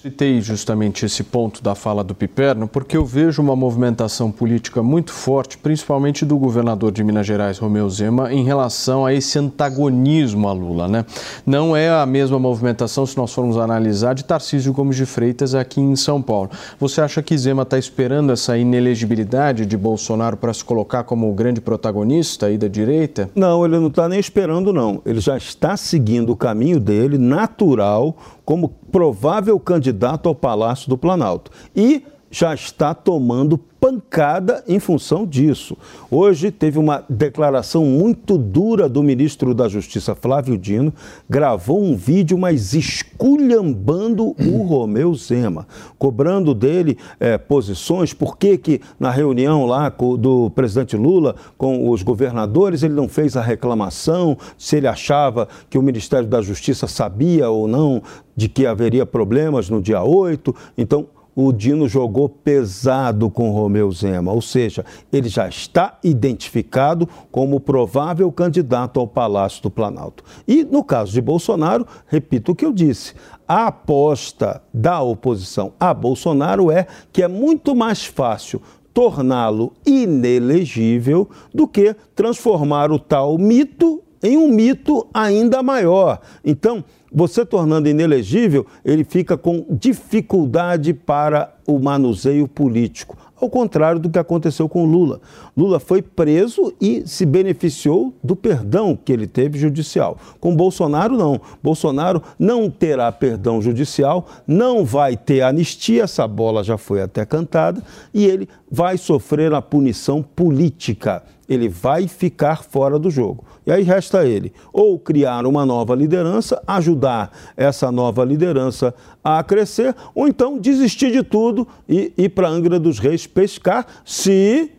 Citei justamente esse ponto da fala do Piperno porque eu vejo uma movimentação política muito forte, principalmente do governador de Minas Gerais, Romeu Zema, em relação a esse antagonismo a Lula. Né? Não é a mesma movimentação, se nós formos analisar, de Tarcísio Gomes de Freitas aqui em São Paulo. Você acha que Zema está esperando essa inelegibilidade de Bolsonaro para se colocar como o grande protagonista aí da direita? Não, ele não está nem esperando, não. Ele já está seguindo o caminho dele, natural, como provável candidato ao Palácio do Planalto. E já está tomando pancada em função disso. Hoje teve uma declaração muito dura do ministro da Justiça, Flávio Dino, gravou um vídeo, mas esculhambando o Romeu Zema, cobrando dele é, posições, por que que na reunião lá do presidente Lula com os governadores ele não fez a reclamação, se ele achava que o Ministério da Justiça sabia ou não de que haveria problemas no dia 8. Então, o Dino jogou pesado com Romeu Zema, ou seja, ele já está identificado como provável candidato ao Palácio do Planalto. E no caso de Bolsonaro, repito o que eu disse, a aposta da oposição a Bolsonaro é que é muito mais fácil torná-lo inelegível do que transformar o tal mito em um mito ainda maior. Então, você tornando inelegível, ele fica com dificuldade para o manuseio político. Ao contrário do que aconteceu com Lula. Lula foi preso e se beneficiou do perdão que ele teve judicial. Com Bolsonaro, não. Bolsonaro não terá perdão judicial, não vai ter anistia, essa bola já foi até cantada, e ele vai sofrer a punição política. Ele vai ficar fora do jogo. E aí resta ele ou criar uma nova liderança, ajudar essa nova liderança a crescer, ou então desistir de tudo e ir para Angra dos Reis pescar, se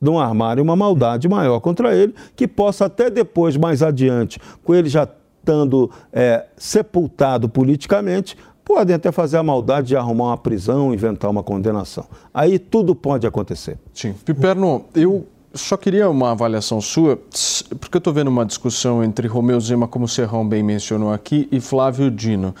não armarem uma maldade maior contra ele, que possa até depois, mais adiante, com ele já estando é, sepultado politicamente, podem até fazer a maldade de arrumar uma prisão, inventar uma condenação. Aí tudo pode acontecer. Sim. Piperno, eu só queria uma avaliação sua, porque eu estou vendo uma discussão entre Romeu Zema, como o Serrão bem mencionou aqui, e Flávio Dino.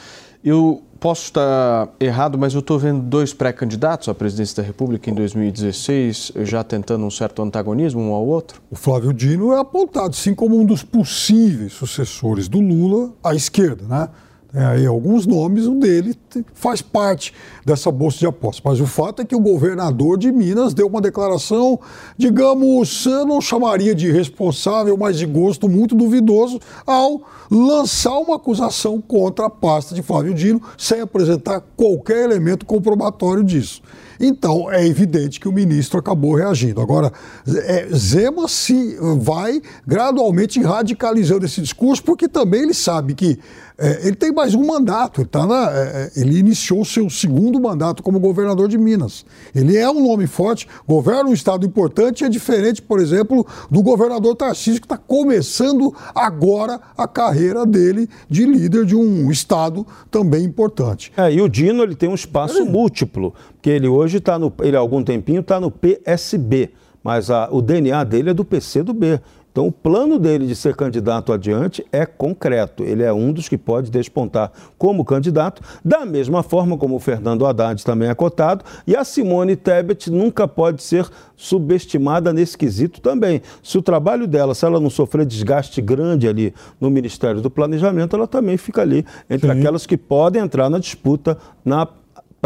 Eu posso estar errado, mas eu estou vendo dois pré-candidatos à presidência da República em 2016, já tentando um certo antagonismo um ao outro? O Flávio Dino é apontado, sim, como um dos possíveis sucessores do Lula à esquerda, né? Tem aí alguns nomes, o dele faz parte dessa bolsa de apostas. Mas o fato é que o governador de Minas deu uma declaração, digamos, eu não chamaria de responsável, mas de gosto muito duvidoso, ao lançar uma acusação contra a pasta de Flávio Dino, sem apresentar qualquer elemento comprobatório disso. Então, é evidente que o ministro acabou reagindo. Agora, é, Zema se vai gradualmente radicalizando esse discurso, porque também ele sabe que é, ele tem mais um mandato, ele, tá na, é, é ele iniciou seu segundo mandato como governador de Minas. Ele é um nome forte, governa um estado importante, é diferente, por exemplo, do governador Tarcísio, que está começando agora a carreira dele de líder de um estado também importante. É, e o Dino ele tem um espaço múltiplo, porque ele hoje está no. Ele há algum tempinho está no PSB, mas a, o DNA dele é do PC do B. Então, o plano dele de ser candidato adiante é concreto. Ele é um dos que pode despontar como candidato, da mesma forma como o Fernando Haddad também é cotado, e a Simone Tebet nunca pode ser subestimada nesse quesito também. Se o trabalho dela, se ela não sofrer desgaste grande ali no Ministério do Planejamento, ela também fica ali entre Sim. aquelas que podem entrar na disputa na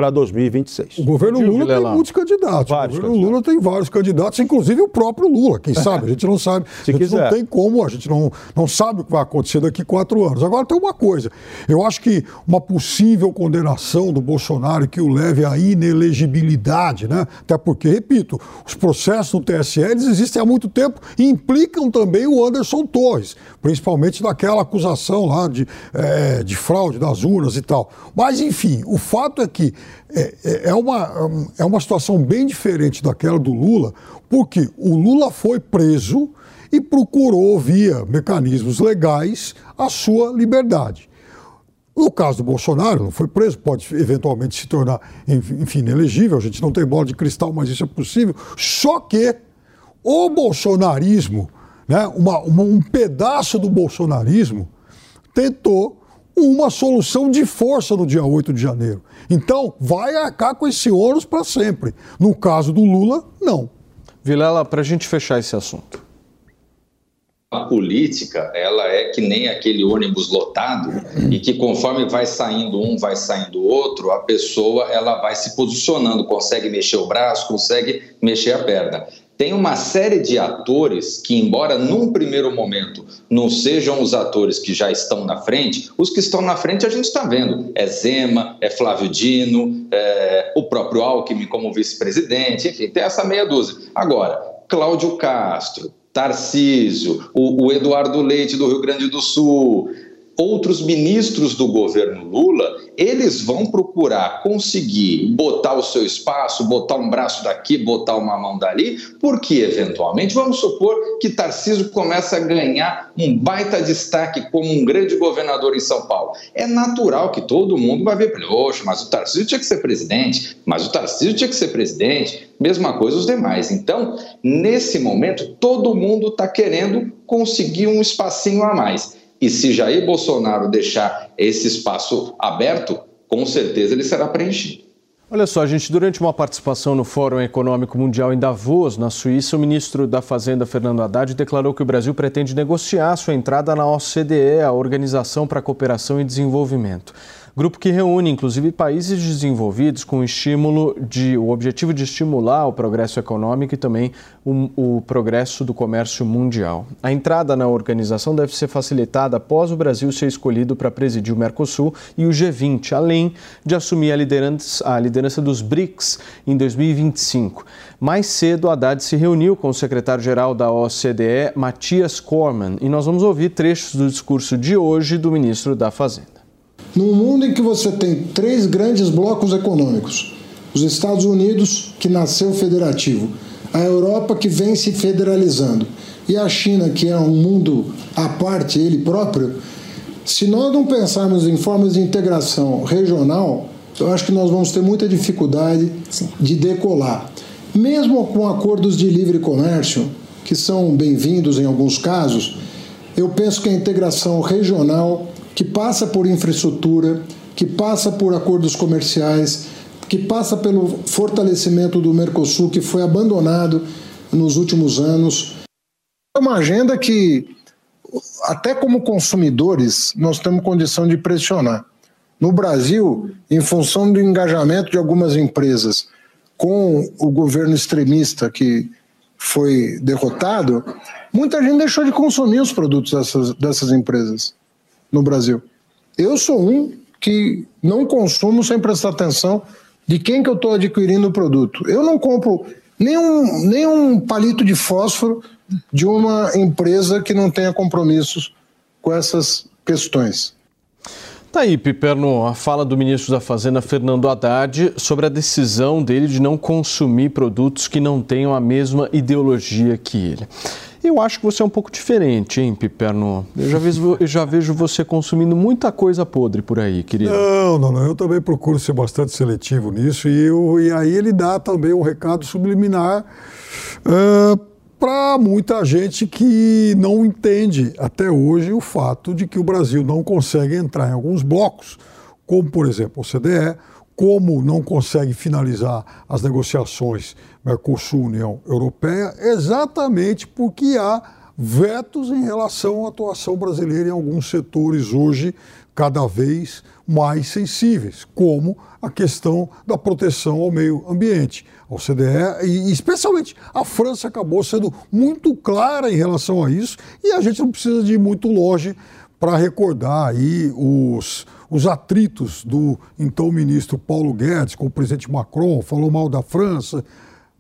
para 2026. O governo Lula tem muitos candidatos. Vários o governo Lula tem vários candidatos, inclusive o próprio Lula. Quem sabe? A gente não sabe. Se a gente quiser. não tem como, a gente não, não sabe o que vai acontecer daqui quatro anos. Agora tem uma coisa. Eu acho que uma possível condenação do Bolsonaro que o leve à inelegibilidade, né? Até porque, repito, os processos no TSE eles existem há muito tempo e implicam também o Anderson Torres, principalmente naquela acusação lá de, é, de fraude das urnas e tal. Mas, enfim, o fato é que é, é, é, uma, é uma situação bem diferente daquela do Lula, porque o Lula foi preso e procurou, via mecanismos legais, a sua liberdade. No caso do Bolsonaro, não foi preso, pode eventualmente se tornar, enfim, inelegível, a gente não tem bola de cristal, mas isso é possível. Só que o bolsonarismo, né, uma, uma, um pedaço do bolsonarismo, tentou uma solução de força no dia 8 de janeiro. Então, vai arcar com esse ônus para sempre. No caso do Lula, não. Vilela, para a gente fechar esse assunto. A política, ela é que nem aquele ônibus lotado e que conforme vai saindo um, vai saindo outro, a pessoa ela vai se posicionando, consegue mexer o braço, consegue mexer a perna tem uma série de atores que, embora num primeiro momento não sejam os atores que já estão na frente, os que estão na frente a gente está vendo. É Zema, é Flávio Dino, é o próprio Alckmin como vice-presidente, enfim, tem essa meia dúzia. Agora, Cláudio Castro, Tarcísio, o, o Eduardo Leite do Rio Grande do Sul, outros ministros do governo Lula, eles vão procurar conseguir botar o seu espaço, botar um braço daqui, botar uma mão dali, porque eventualmente vamos supor que Tarcísio começa a ganhar um baita destaque como um grande governador em São Paulo. É natural que todo mundo vai ver oxe, mas o Tarcísio tinha que ser presidente, mas o Tarcísio tinha que ser presidente, mesma coisa os demais. Então, nesse momento, todo mundo está querendo conseguir um espacinho a mais. E se Jair Bolsonaro deixar esse espaço aberto, com certeza ele será preenchido. Olha só, gente, durante uma participação no Fórum Econômico Mundial em Davos, na Suíça, o ministro da Fazenda, Fernando Haddad, declarou que o Brasil pretende negociar sua entrada na OCDE, a Organização para a Cooperação e Desenvolvimento. Grupo que reúne, inclusive, países desenvolvidos com o estímulo de o objetivo de estimular o progresso econômico e também o, o progresso do comércio mundial. A entrada na organização deve ser facilitada após o Brasil ser escolhido para presidir o Mercosul e o G20, além de assumir a liderança, a liderança dos BRICS em 2025. Mais cedo, Haddad se reuniu com o secretário-geral da OCDE, Matias Corman, e nós vamos ouvir trechos do discurso de hoje do ministro da Fazenda. Num mundo em que você tem três grandes blocos econômicos, os Estados Unidos, que nasceu federativo, a Europa, que vem se federalizando, e a China, que é um mundo à parte, ele próprio, se nós não pensarmos em formas de integração regional, eu acho que nós vamos ter muita dificuldade Sim. de decolar. Mesmo com acordos de livre comércio, que são bem-vindos em alguns casos, eu penso que a integração regional que passa por infraestrutura, que passa por acordos comerciais, que passa pelo fortalecimento do Mercosul, que foi abandonado nos últimos anos. É uma agenda que, até como consumidores, nós temos condição de pressionar. No Brasil, em função do engajamento de algumas empresas com o governo extremista que foi derrotado, muita gente deixou de consumir os produtos dessas, dessas empresas no Brasil. Eu sou um que não consumo sem prestar atenção de quem que eu estou adquirindo o produto. Eu não compro nenhum, nenhum palito de fósforo de uma empresa que não tenha compromissos com essas questões. Tá aí, Piperno, a fala do ministro da Fazenda, Fernando Haddad, sobre a decisão dele de não consumir produtos que não tenham a mesma ideologia que ele. Eu acho que você é um pouco diferente, hein, Piperno? Eu já vejo, eu já vejo você consumindo muita coisa podre por aí, querido. Não, não, não. Eu também procuro ser bastante seletivo nisso. E, eu, e aí ele dá também um recado subliminar uh, para muita gente que não entende até hoje o fato de que o Brasil não consegue entrar em alguns blocos, como, por exemplo, o CDE, como não consegue finalizar as negociações Mercosul-União Europeia, exatamente porque há vetos em relação à atuação brasileira em alguns setores hoje cada vez mais sensíveis, como a questão da proteção ao meio ambiente. A OCDE, e especialmente a França, acabou sendo muito clara em relação a isso, e a gente não precisa de ir muito longe para recordar aí os os atritos do então ministro Paulo Guedes com o presidente Macron, falou mal da França.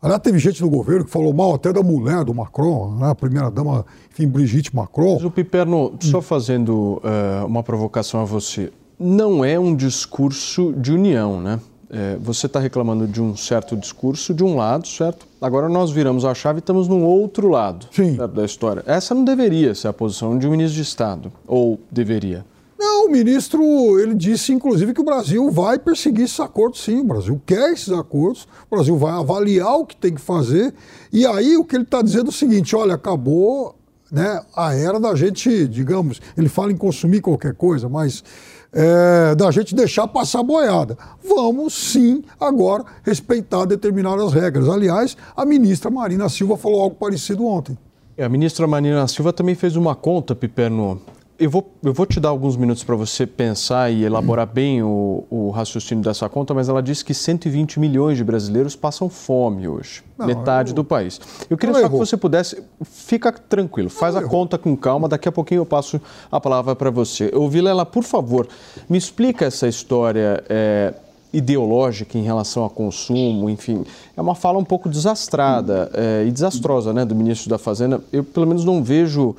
Aliás, teve gente no governo que falou mal até da mulher do Macron, né? a primeira-dama, enfim, Brigitte Macron. Mas o Piperno, só fazendo uh, uma provocação a você, não é um discurso de união, né? É, você está reclamando de um certo discurso de um lado, certo? Agora nós viramos a chave e estamos no outro lado da história. Essa não deveria ser a posição de um ministro de Estado, ou deveria? Não, o ministro, ele disse inclusive que o Brasil vai perseguir esses acordos sim, o Brasil quer esses acordos, o Brasil vai avaliar o que tem que fazer, e aí o que ele está dizendo é o seguinte, olha, acabou né, a era da gente, digamos, ele fala em consumir qualquer coisa, mas é, da gente deixar passar boiada. Vamos sim agora respeitar determinadas regras. Aliás, a ministra Marina Silva falou algo parecido ontem. É, a ministra Marina Silva também fez uma conta, Piperno, eu vou, eu vou te dar alguns minutos para você pensar e elaborar bem o, o, raciocínio dessa conta, mas ela disse que 120 milhões de brasileiros passam fome hoje, não, metade eu... do país. Eu queria não só errou. que você pudesse, fica tranquilo, faz não a conta com calma, daqui a pouquinho eu passo a palavra para você. Ô Vilela, por favor, me explica essa história é, ideológica em relação a consumo, enfim, é uma fala um pouco desastrada é, e desastrosa né, do ministro da Fazenda. Eu, pelo menos, não vejo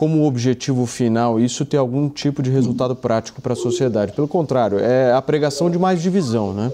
como objetivo final isso ter algum tipo de resultado prático para a sociedade. Pelo contrário, é a pregação de mais divisão, né?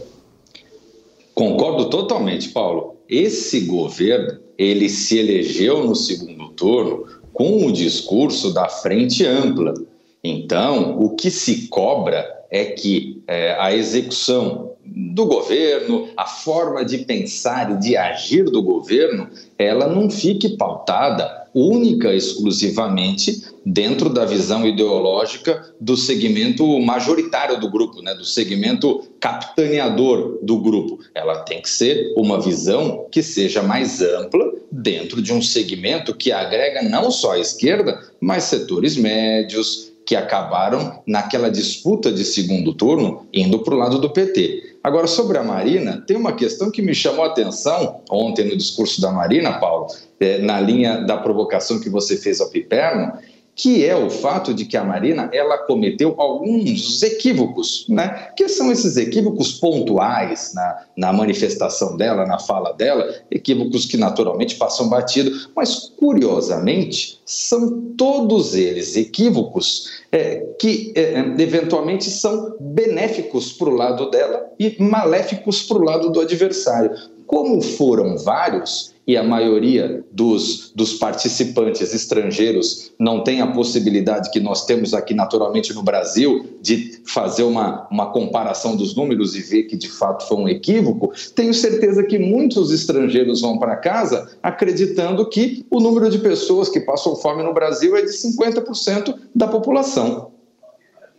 Concordo totalmente, Paulo. Esse governo, ele se elegeu no segundo turno com o discurso da frente ampla. Então, o que se cobra é que é, a execução do governo, a forma de pensar e de agir do governo, ela não fique pautada única, exclusivamente dentro da visão ideológica do segmento majoritário do grupo, né, do segmento capitaneador do grupo. Ela tem que ser uma visão que seja mais ampla dentro de um segmento que agrega não só a esquerda, mas setores médios, que acabaram naquela disputa de segundo turno indo para o lado do PT. Agora, sobre a Marina, tem uma questão que me chamou a atenção ontem no discurso da Marina, Paulo, é, na linha da provocação que você fez ao Piperno, que é o fato de que a Marina ela cometeu alguns equívocos, né? Que são esses equívocos pontuais na, na manifestação dela, na fala dela, equívocos que naturalmente passam batido, mas curiosamente são todos eles equívocos é, que é, eventualmente são benéficos para o lado dela e maléficos para o lado do adversário. Como foram vários, e a maioria dos, dos participantes estrangeiros não tem a possibilidade que nós temos aqui naturalmente no Brasil de fazer uma, uma comparação dos números e ver que de fato foi um equívoco, tenho certeza que muitos estrangeiros vão para casa acreditando que o número de pessoas que passam fome no Brasil é de 50% da população.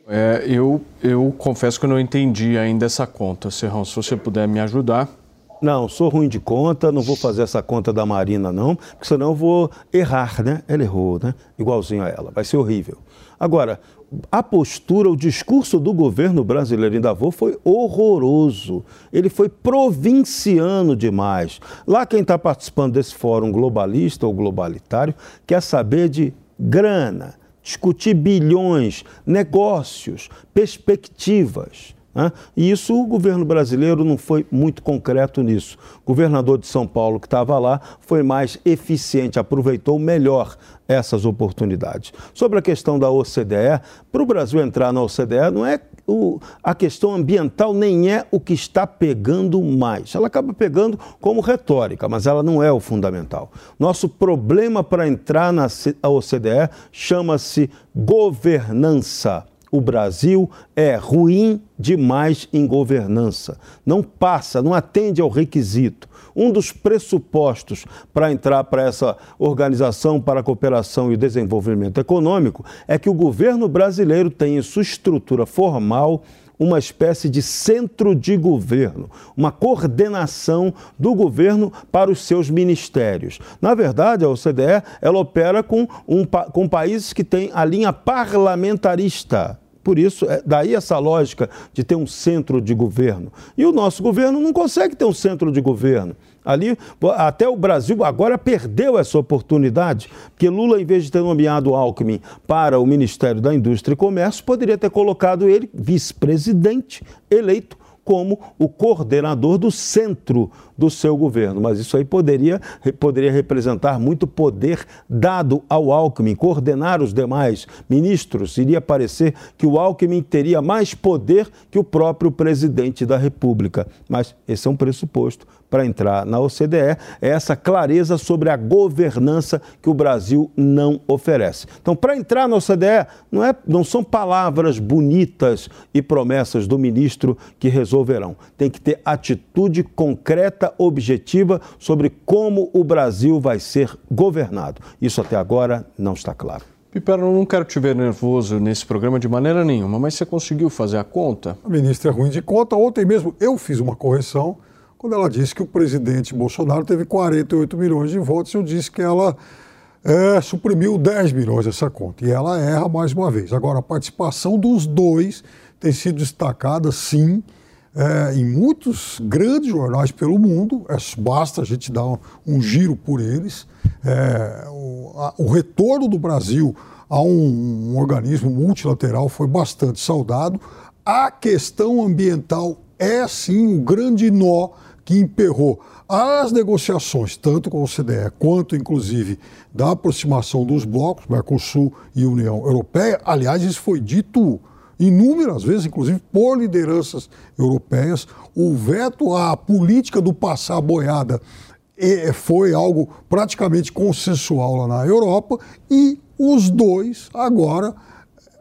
É, eu, eu confesso que eu não entendi ainda essa conta. Serrão, se você puder me ajudar. Não, sou ruim de conta, não vou fazer essa conta da Marina, não, porque senão eu vou errar, né? Ela errou, né? Igualzinho a ela, vai ser horrível. Agora, a postura, o discurso do governo brasileiro em Davos foi horroroso. Ele foi provinciano demais. Lá quem está participando desse fórum globalista ou globalitário quer saber de grana, discutir bilhões, negócios, perspectivas. Né? E isso o governo brasileiro não foi muito concreto nisso. O governador de São Paulo, que estava lá, foi mais eficiente, aproveitou melhor essas oportunidades. Sobre a questão da OCDE, para o Brasil entrar na OCDE, não é o, a questão ambiental nem é o que está pegando mais. Ela acaba pegando como retórica, mas ela não é o fundamental. Nosso problema para entrar na OCDE chama-se governança o Brasil é ruim demais em governança. Não passa, não atende ao requisito. Um dos pressupostos para entrar para essa organização para a cooperação e o desenvolvimento econômico é que o governo brasileiro tenha sua estrutura formal uma espécie de centro de governo, uma coordenação do governo para os seus ministérios. Na verdade, a OCDE ela opera com, um, com países que têm a linha parlamentarista. Por isso, é daí essa lógica de ter um centro de governo. E o nosso governo não consegue ter um centro de governo. Ali, até o Brasil agora perdeu essa oportunidade, porque Lula, em vez de ter nomeado Alckmin para o Ministério da Indústria e Comércio, poderia ter colocado ele vice-presidente eleito como o coordenador do centro do seu governo. Mas isso aí poderia, poderia representar muito poder dado ao Alckmin, coordenar os demais ministros. Iria parecer que o Alckmin teria mais poder que o próprio presidente da República. Mas esse é um pressuposto para entrar na OCDE, é essa clareza sobre a governança que o Brasil não oferece. Então, para entrar na OCDE, não, é, não são palavras bonitas e promessas do ministro que resolverão. Tem que ter atitude concreta, objetiva sobre como o Brasil vai ser governado. Isso até agora não está claro. Piper, eu não quero te ver nervoso nesse programa de maneira nenhuma, mas você conseguiu fazer a conta? A ministra é ruim de conta. Ontem mesmo eu fiz uma correção quando ela disse que o presidente Bolsonaro teve 48 milhões de votos, eu disse que ela é, suprimiu 10 milhões dessa conta. E ela erra mais uma vez. Agora, a participação dos dois tem sido destacada, sim, é, em muitos grandes jornais pelo mundo. É, basta a gente dar um, um giro por eles. É, o, a, o, retorno do Brasil a um, um organismo multilateral foi bastante saudado. A questão ambiental é, sim, o um grande nó que emperrou as negociações, tanto com o CDE quanto, inclusive, da aproximação dos blocos, Mercosul e União Europeia. Aliás, isso foi dito inúmeras vezes, inclusive por lideranças europeias. O veto à política do passar boiada foi algo praticamente consensual lá na Europa e os dois agora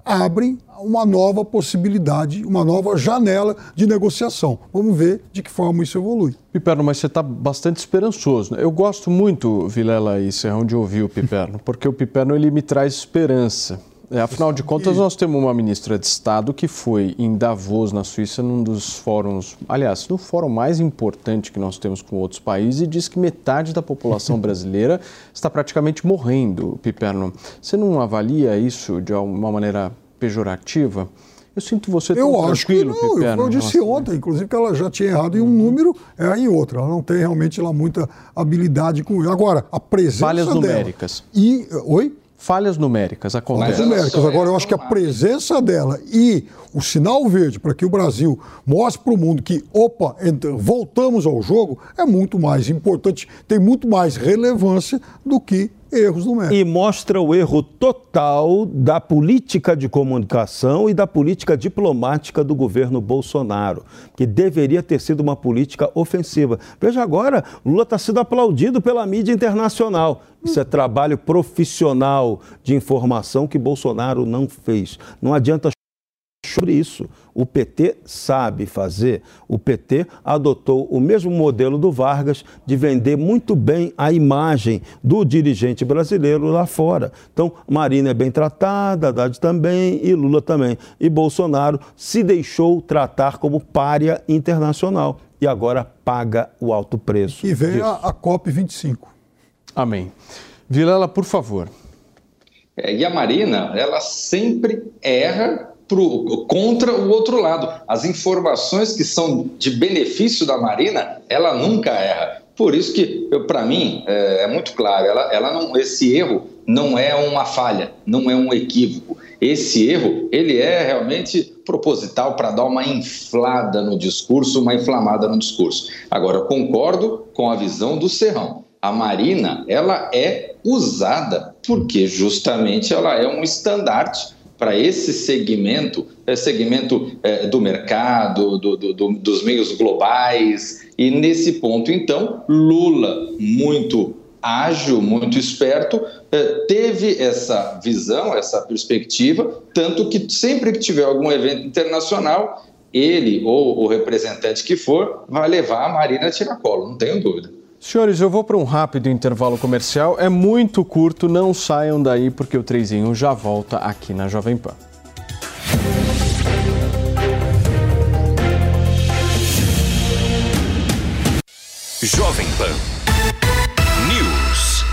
abrem uma nova possibilidade, uma nova janela de negociação. Vamos ver de que forma isso evolui. Piperno, mas você está bastante esperançoso. Né? Eu gosto muito, Vilela e Serrão, de ouvir o Piperno, porque o Piperno ele me traz esperança. É, afinal de contas, nós temos uma ministra de Estado que foi em Davos, na Suíça, num dos fóruns, aliás, no fórum mais importante que nós temos com outros países, e diz que metade da população brasileira está praticamente morrendo, Piperno. Você não avalia isso de uma maneira pejorativa? Eu sinto você tão eu acho que não, eu, eu disse ontem, inclusive, que ela já tinha errado em um número, é em outro. Ela não tem realmente lá muita habilidade com isso. Agora, a presença Falhas dela... numéricas. E, oi? Falhas numéricas acontecem. Falhas numéricas. Agora, eu acho que a presença dela e o sinal verde para que o Brasil mostre para o mundo que, opa, voltamos ao jogo, é muito mais importante, tem muito mais relevância do que erros numéricos. E mostra o erro total da política de comunicação e da política diplomática do governo Bolsonaro, que deveria ter sido uma política ofensiva. Veja agora, Lula está sendo aplaudido pela mídia internacional. Isso é trabalho profissional de informação que Bolsonaro não fez. Não adianta sobre isso. O PT sabe fazer. O PT adotou o mesmo modelo do Vargas de vender muito bem a imagem do dirigente brasileiro lá fora. Então, Marina é bem tratada, Haddad também e Lula também. E Bolsonaro se deixou tratar como párea internacional e agora paga o alto preço. E vem a, a COP25. Amém. Vilela, por favor. É, e a Marina, ela sempre erra pro, contra o outro lado. As informações que são de benefício da Marina, ela nunca erra. Por isso que, para mim, é, é, muito claro, ela, ela não, esse erro não é uma falha, não é um equívoco. Esse erro, ele é realmente proposital para dar uma inflada no discurso, uma inflamada no discurso. Agora, eu concordo com a visão do Serrão. A Marina, ela é usada porque justamente ela é um estandarte para esse segmento, é segmento é, do mercado, do, do, do, dos meios globais. E nesse ponto, então, Lula, muito ágil, muito esperto, é, teve essa visão, essa perspectiva, tanto que sempre que tiver algum evento internacional, ele ou o representante que for vai levar a Marina Tiracolo, não tenho dúvida. Senhores, eu vou para um rápido intervalo comercial. É muito curto, não saiam daí porque o Trezinho já volta aqui na Jovem Pan. Jovem Pan News.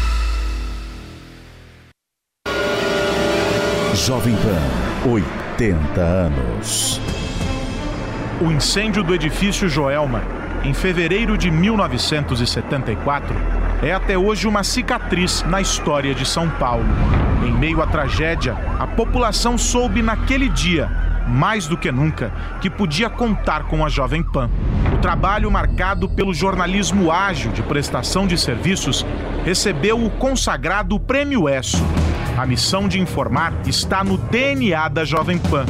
Jovem Pan, 80 anos. O incêndio do edifício Joelma em fevereiro de 1974, é até hoje uma cicatriz na história de São Paulo. Em meio à tragédia, a população soube naquele dia, mais do que nunca, que podia contar com a Jovem Pan. O trabalho marcado pelo jornalismo ágil de prestação de serviços recebeu o consagrado Prêmio ESSO. A missão de informar está no DNA da Jovem Pan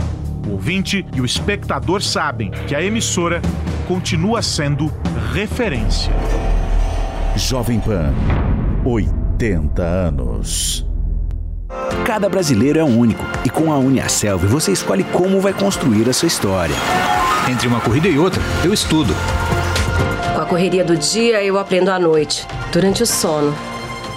o ouvinte e o espectador sabem que a emissora continua sendo referência. Jovem Pan, 80 anos. Cada brasileiro é único e com a Uniaselv você escolhe como vai construir a sua história. Entre uma corrida e outra, eu estudo. Com a correria do dia, eu aprendo à noite, durante o sono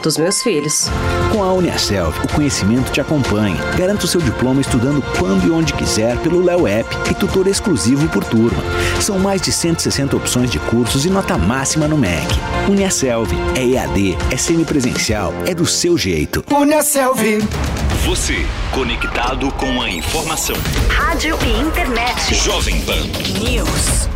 dos meus filhos. Com a Uniaselv, o conhecimento te acompanha. Garanta o seu diploma estudando quando e onde quiser pelo Léo App e tutor exclusivo por turma. São mais de 160 opções de cursos e nota máxima no MEC. Uniaselv é EAD, é semipresencial, é do seu jeito. Uniaselv. Você, conectado com a informação. Rádio e internet. Jovem Pan News.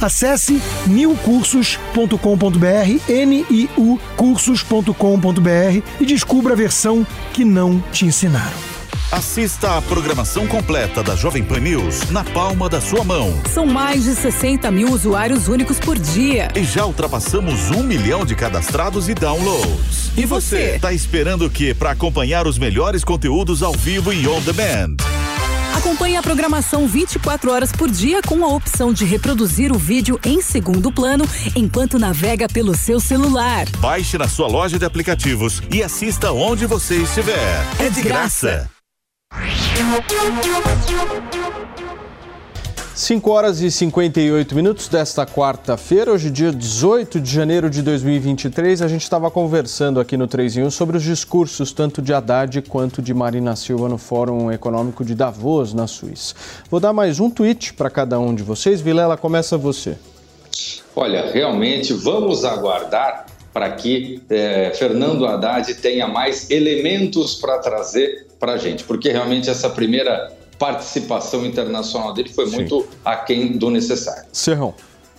Acesse niucursos.com.br, N-I-U cursos.com.br e descubra a versão que não te ensinaram. Assista a programação completa da Jovem Pan News na palma da sua mão. São mais de 60 mil usuários únicos por dia. E já ultrapassamos um milhão de cadastrados e downloads. E você? Está esperando o que para acompanhar os melhores conteúdos ao vivo e on demand? Acompanhe a programação 24 horas por dia com a opção de reproduzir o vídeo em segundo plano enquanto navega pelo seu celular. Baixe na sua loja de aplicativos e assista onde você estiver. É de graça. 5 horas e 58 minutos desta quarta-feira, hoje dia 18 de janeiro de 2023, a gente estava conversando aqui no 3 em 1 sobre os discursos tanto de Haddad quanto de Marina Silva no Fórum Econômico de Davos, na Suíça. Vou dar mais um tweet para cada um de vocês. Vilela, começa você. Olha, realmente vamos aguardar para que eh, Fernando Haddad tenha mais elementos para trazer para a gente, porque realmente essa primeira participação internacional dele foi Sim. muito aquém do necessário. Serrão.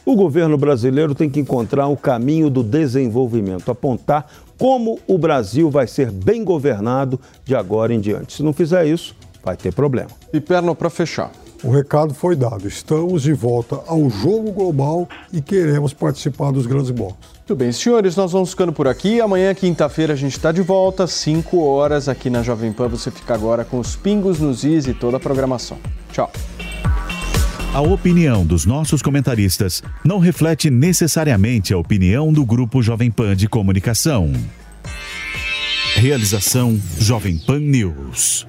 O governo brasileiro tem que encontrar o caminho do desenvolvimento, apontar como o Brasil vai ser bem governado de agora em diante. Se não fizer isso, vai ter problema. E perna para fechar. O recado foi dado. Estamos de volta ao jogo global e queremos participar dos grandes blocos. Muito bem, senhores, nós vamos ficando por aqui. Amanhã, quinta-feira, a gente está de volta, 5 horas aqui na Jovem Pan. Você fica agora com os pingos nos is e toda a programação. Tchau. A opinião dos nossos comentaristas não reflete necessariamente a opinião do Grupo Jovem Pan de Comunicação. Realização Jovem Pan News.